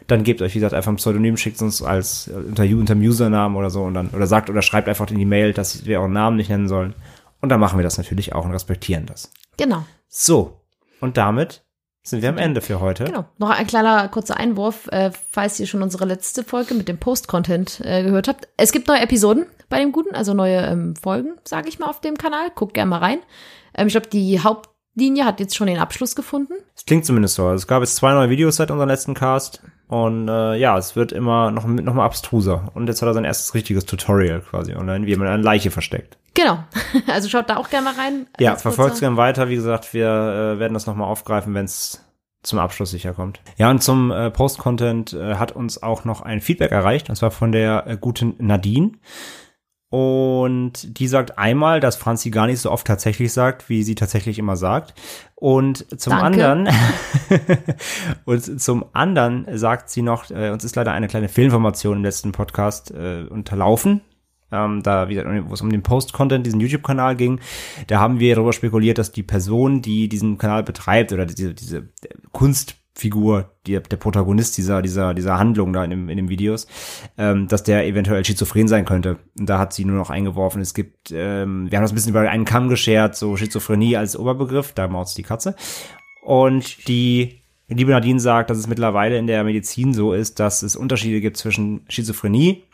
Dann gebt euch, wie gesagt, einfach ein Pseudonym, schickt uns als äh, unter, unter dem Usernamen oder so und dann, oder sagt oder schreibt einfach in die Mail, dass wir euren Namen nicht nennen sollen. Und dann machen wir das natürlich auch und respektieren das. Genau. So. Und damit sind wir am Ende für heute. Genau. Noch ein kleiner kurzer Einwurf, äh, falls ihr schon unsere letzte Folge mit dem Post-Content äh, gehört habt. Es gibt neue Episoden bei dem Guten, also neue ähm, Folgen, sage ich mal, auf dem Kanal. Guckt gerne mal rein. Ähm, ich glaube, die Hauptlinie hat jetzt schon den Abschluss gefunden. Es klingt zumindest so. Also Es gab jetzt zwei neue Videos seit unserem letzten Cast. Und äh, ja, es wird immer noch, noch mal abstruser. Und jetzt hat er sein erstes richtiges Tutorial quasi online, wie man eine Leiche versteckt. Genau. [LAUGHS] Also schaut da auch gerne mal rein. Ja, verfolgt kurzer- gerne weiter. Wie gesagt, wir äh, werden das nochmal aufgreifen, wenn es zum Abschluss sicher kommt. Ja, und zum äh, Post-Content äh, hat uns auch noch ein Feedback erreicht, und zwar von der äh, guten Nadine. Und die sagt einmal, dass Franzi gar nicht so oft tatsächlich sagt, wie sie tatsächlich immer sagt. Und zum Danke. anderen, [LAUGHS] und zum anderen sagt sie noch, äh, uns ist leider eine kleine Fehlinformation im letzten Podcast äh, unterlaufen. Ähm, da, wie gesagt, wo es um den Post-Content, diesen YouTube-Kanal ging, da haben wir darüber spekuliert, dass die Person, die diesen Kanal betreibt oder diese, diese Kunstfigur, die, der Protagonist dieser, dieser, dieser Handlung da in, dem, in den Videos, ähm, dass der eventuell schizophren sein könnte. Und da hat sie nur noch eingeworfen, es gibt, ähm, wir haben das ein bisschen über einen Kamm geschert, so Schizophrenie als Oberbegriff, da maut's die Katze. Und die liebe Nadine sagt, dass es mittlerweile in der Medizin so ist, dass es Unterschiede gibt zwischen Schizophrenie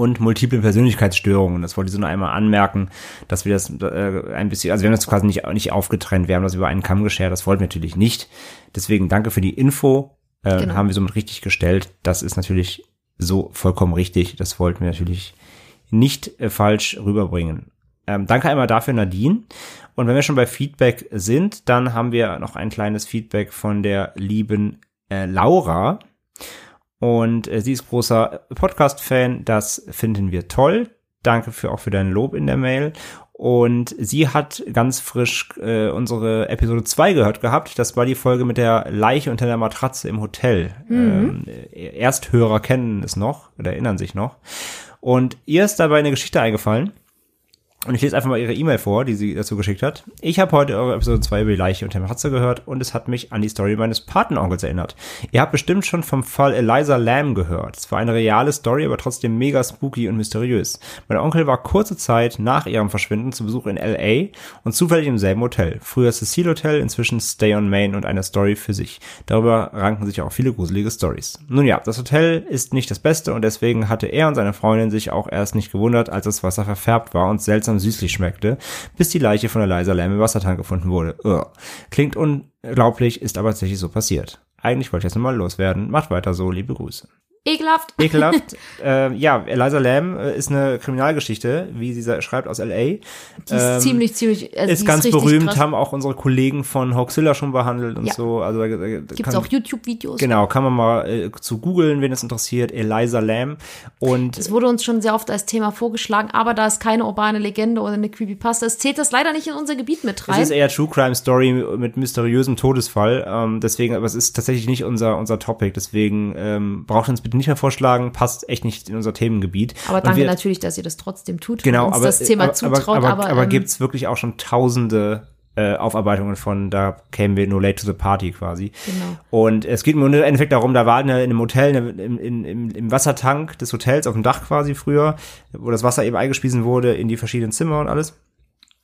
und multiple Persönlichkeitsstörungen. Das wollte ich so nur einmal anmerken, dass wir das äh, ein bisschen, also wir haben das quasi nicht, nicht aufgetrennt, wir haben das über einen Kamm geschert, das wollten wir natürlich nicht. Deswegen danke für die Info, äh, Genau. haben wir somit richtig gestellt. Das ist natürlich so vollkommen richtig, das wollten wir natürlich nicht äh, falsch rüberbringen. Ähm, danke einmal dafür, Nadine. Und wenn wir schon bei Feedback sind, dann haben wir noch ein kleines Feedback von der lieben äh, Laura. Und äh, sie ist großer Podcast-Fan. Das finden wir toll. Danke für auch für dein Lob in der Mail. Und sie hat ganz frisch äh, unsere Episode 2 gehört gehabt. Das war die Folge mit der Leiche unter der Matratze im Hotel. Ähm, äh, Ersthörer kennen es noch oder erinnern sich noch. Und ihr ist dabei eine Geschichte eingefallen. Und ich lese einfach mal ihre E-Mail vor, die sie dazu geschickt hat. Ich habe heute eure Episode 2 über die Leiche der Matratze gehört und es hat mich an die Story meines Patenonkels erinnert. Ihr habt bestimmt schon vom Fall Eliza Lamb gehört. Es war eine reale Story, aber trotzdem mega spooky und mysteriös. Mein Onkel war kurze Zeit nach ihrem Verschwinden zu Besuch in L.A. und zufällig im selben Hotel. Früher Cecil Hotel, inzwischen Stay on Main und eine Story für sich. Darüber ranken sich auch viele gruselige Stories. Nun ja, das Hotel ist nicht das Beste und deswegen hatte er und seine Freundin sich auch erst nicht gewundert, als das Wasser verfärbt war und seltsam süßlich schmeckte, bis die Leiche von Eliza Lamb im Wassertank gefunden wurde. Ugh. Klingt unglaublich, ist aber tatsächlich so passiert. Eigentlich wollte ich jetzt nochmal loswerden. Macht weiter so, liebe Grüße. Ekelhaft. Ekelhaft. [LAUGHS] äh, ja, Eliza Lamb äh, ist eine Kriminalgeschichte, wie sie schreibt, aus L.A. Die ist ziemlich, ziemlich, also ist ganz richtig berühmt, krass. haben auch unsere Kollegen von Hoaxilla schon behandelt und Ja. so. Also da, da, Gibt's kann, auch YouTube-Videos. Genau, kann man mal äh, zu googeln, wen es interessiert. Eliza Lamb. Und Es wurde uns schon sehr oft als Thema vorgeschlagen, aber da es keine urbane Legende oder eine Creepypasta ist, zählt das leider nicht in unser Gebiet mit Es rein. ist eher True Crime Story mit mysteriösem Todesfall. Ähm, deswegen, aber es ist tatsächlich nicht unser unser Topic. Deswegen ähm, braucht uns bitte nicht mehr vorschlagen. Passt echt nicht in unser Themengebiet. aber danke wir, natürlich, dass ihr das trotzdem tut Genau, uns aber das Thema aber, zutraut. aber, Aber, aber, ähm, gibt's wirklich auch schon Tausende äh, Aufarbeitungen von. Da kämen wir nur late to the party quasi. Genau. Und es geht mir im Endeffekt darum, da war in einem Hotel, im, in, im, im Wassertank des Hotels auf dem Dach quasi früher, wo das Wasser eben eingespiesen wurde in die verschiedenen Zimmer und alles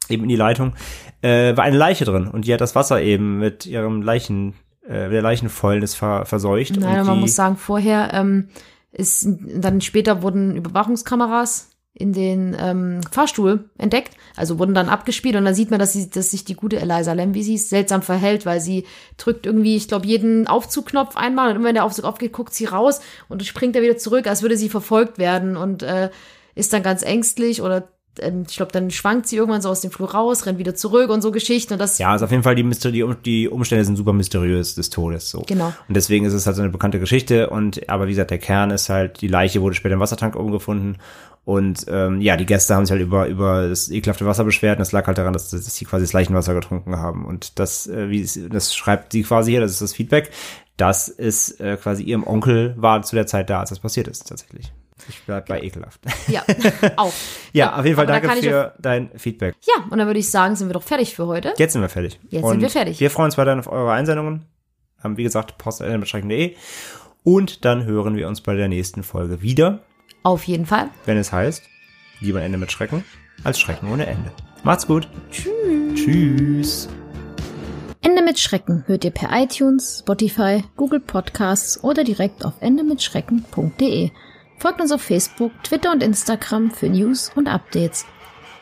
eben in die Leitung, äh, war eine Leiche drin und die hat das Wasser eben mit ihrem Leichen, äh, der Leichenfäulnis ver, verseucht. Nein, und man muss sagen, vorher ähm, ist dann später wurden Überwachungskameras in den ähm, Fahrstuhl entdeckt, also wurden dann abgespielt und dann sieht man, dass, sie, dass sich die gute Eliza Lamb, wie sie ist, seltsam verhält, weil sie drückt irgendwie, ich glaube, jeden Aufzugknopf einmal und immer wenn der Aufzug aufgeht, guckt sie raus und springt er wieder zurück, als würde sie verfolgt werden und äh, ist dann ganz ängstlich oder ich glaube, dann schwankt sie irgendwann so aus dem Flur raus, rennt wieder zurück und so Geschichten und das ja, also auf jeden Fall die, Myster die, Um- Umstände sind super mysteriös des Todes so. Genau. Und deswegen ist es halt so eine bekannte Geschichte und aber wie gesagt, der Kern ist halt, die Leiche wurde später im Wassertank umgefunden und ähm, ja, die Gäste haben sich halt über über das ekelhafte Wasser beschwert und das lag halt daran, dass, dass sie quasi das Leichenwasser getrunken haben und das, äh, wie es- das schreibt sie quasi hier, das ist das Feedback, dass es äh, quasi ihrem Onkel war zu der Zeit da, als das passiert ist tatsächlich. Ich bleib bei ekelhaft. ja auch. Ja, auf jeden Fall aber da danke für dein Feedback. Ja, und dann würde ich sagen, sind wir doch fertig für heute. Jetzt sind wir fertig. Jetzt und sind wir fertig. Wir freuen uns weiterhin auf eure Einsendungen. Ähm, wie gesagt, post.de. Und dann hören wir uns bei der nächsten Folge wieder, Auf jeden Fall. wenn es heißt, lieber ein Ende mit Schrecken als Schrecken ohne Ende. Macht's gut. Tschüss. Tschüss. Ende mit Schrecken hört ihr per iTunes, Spotify, Google Podcasts oder direkt auf endemitschrecken.de. Folgt uns auf Facebook, Twitter und Instagram für News und Updates.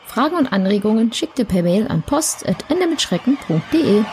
Fragen und Anregungen schickt ihr per Mail an post.endemitschrecken.de.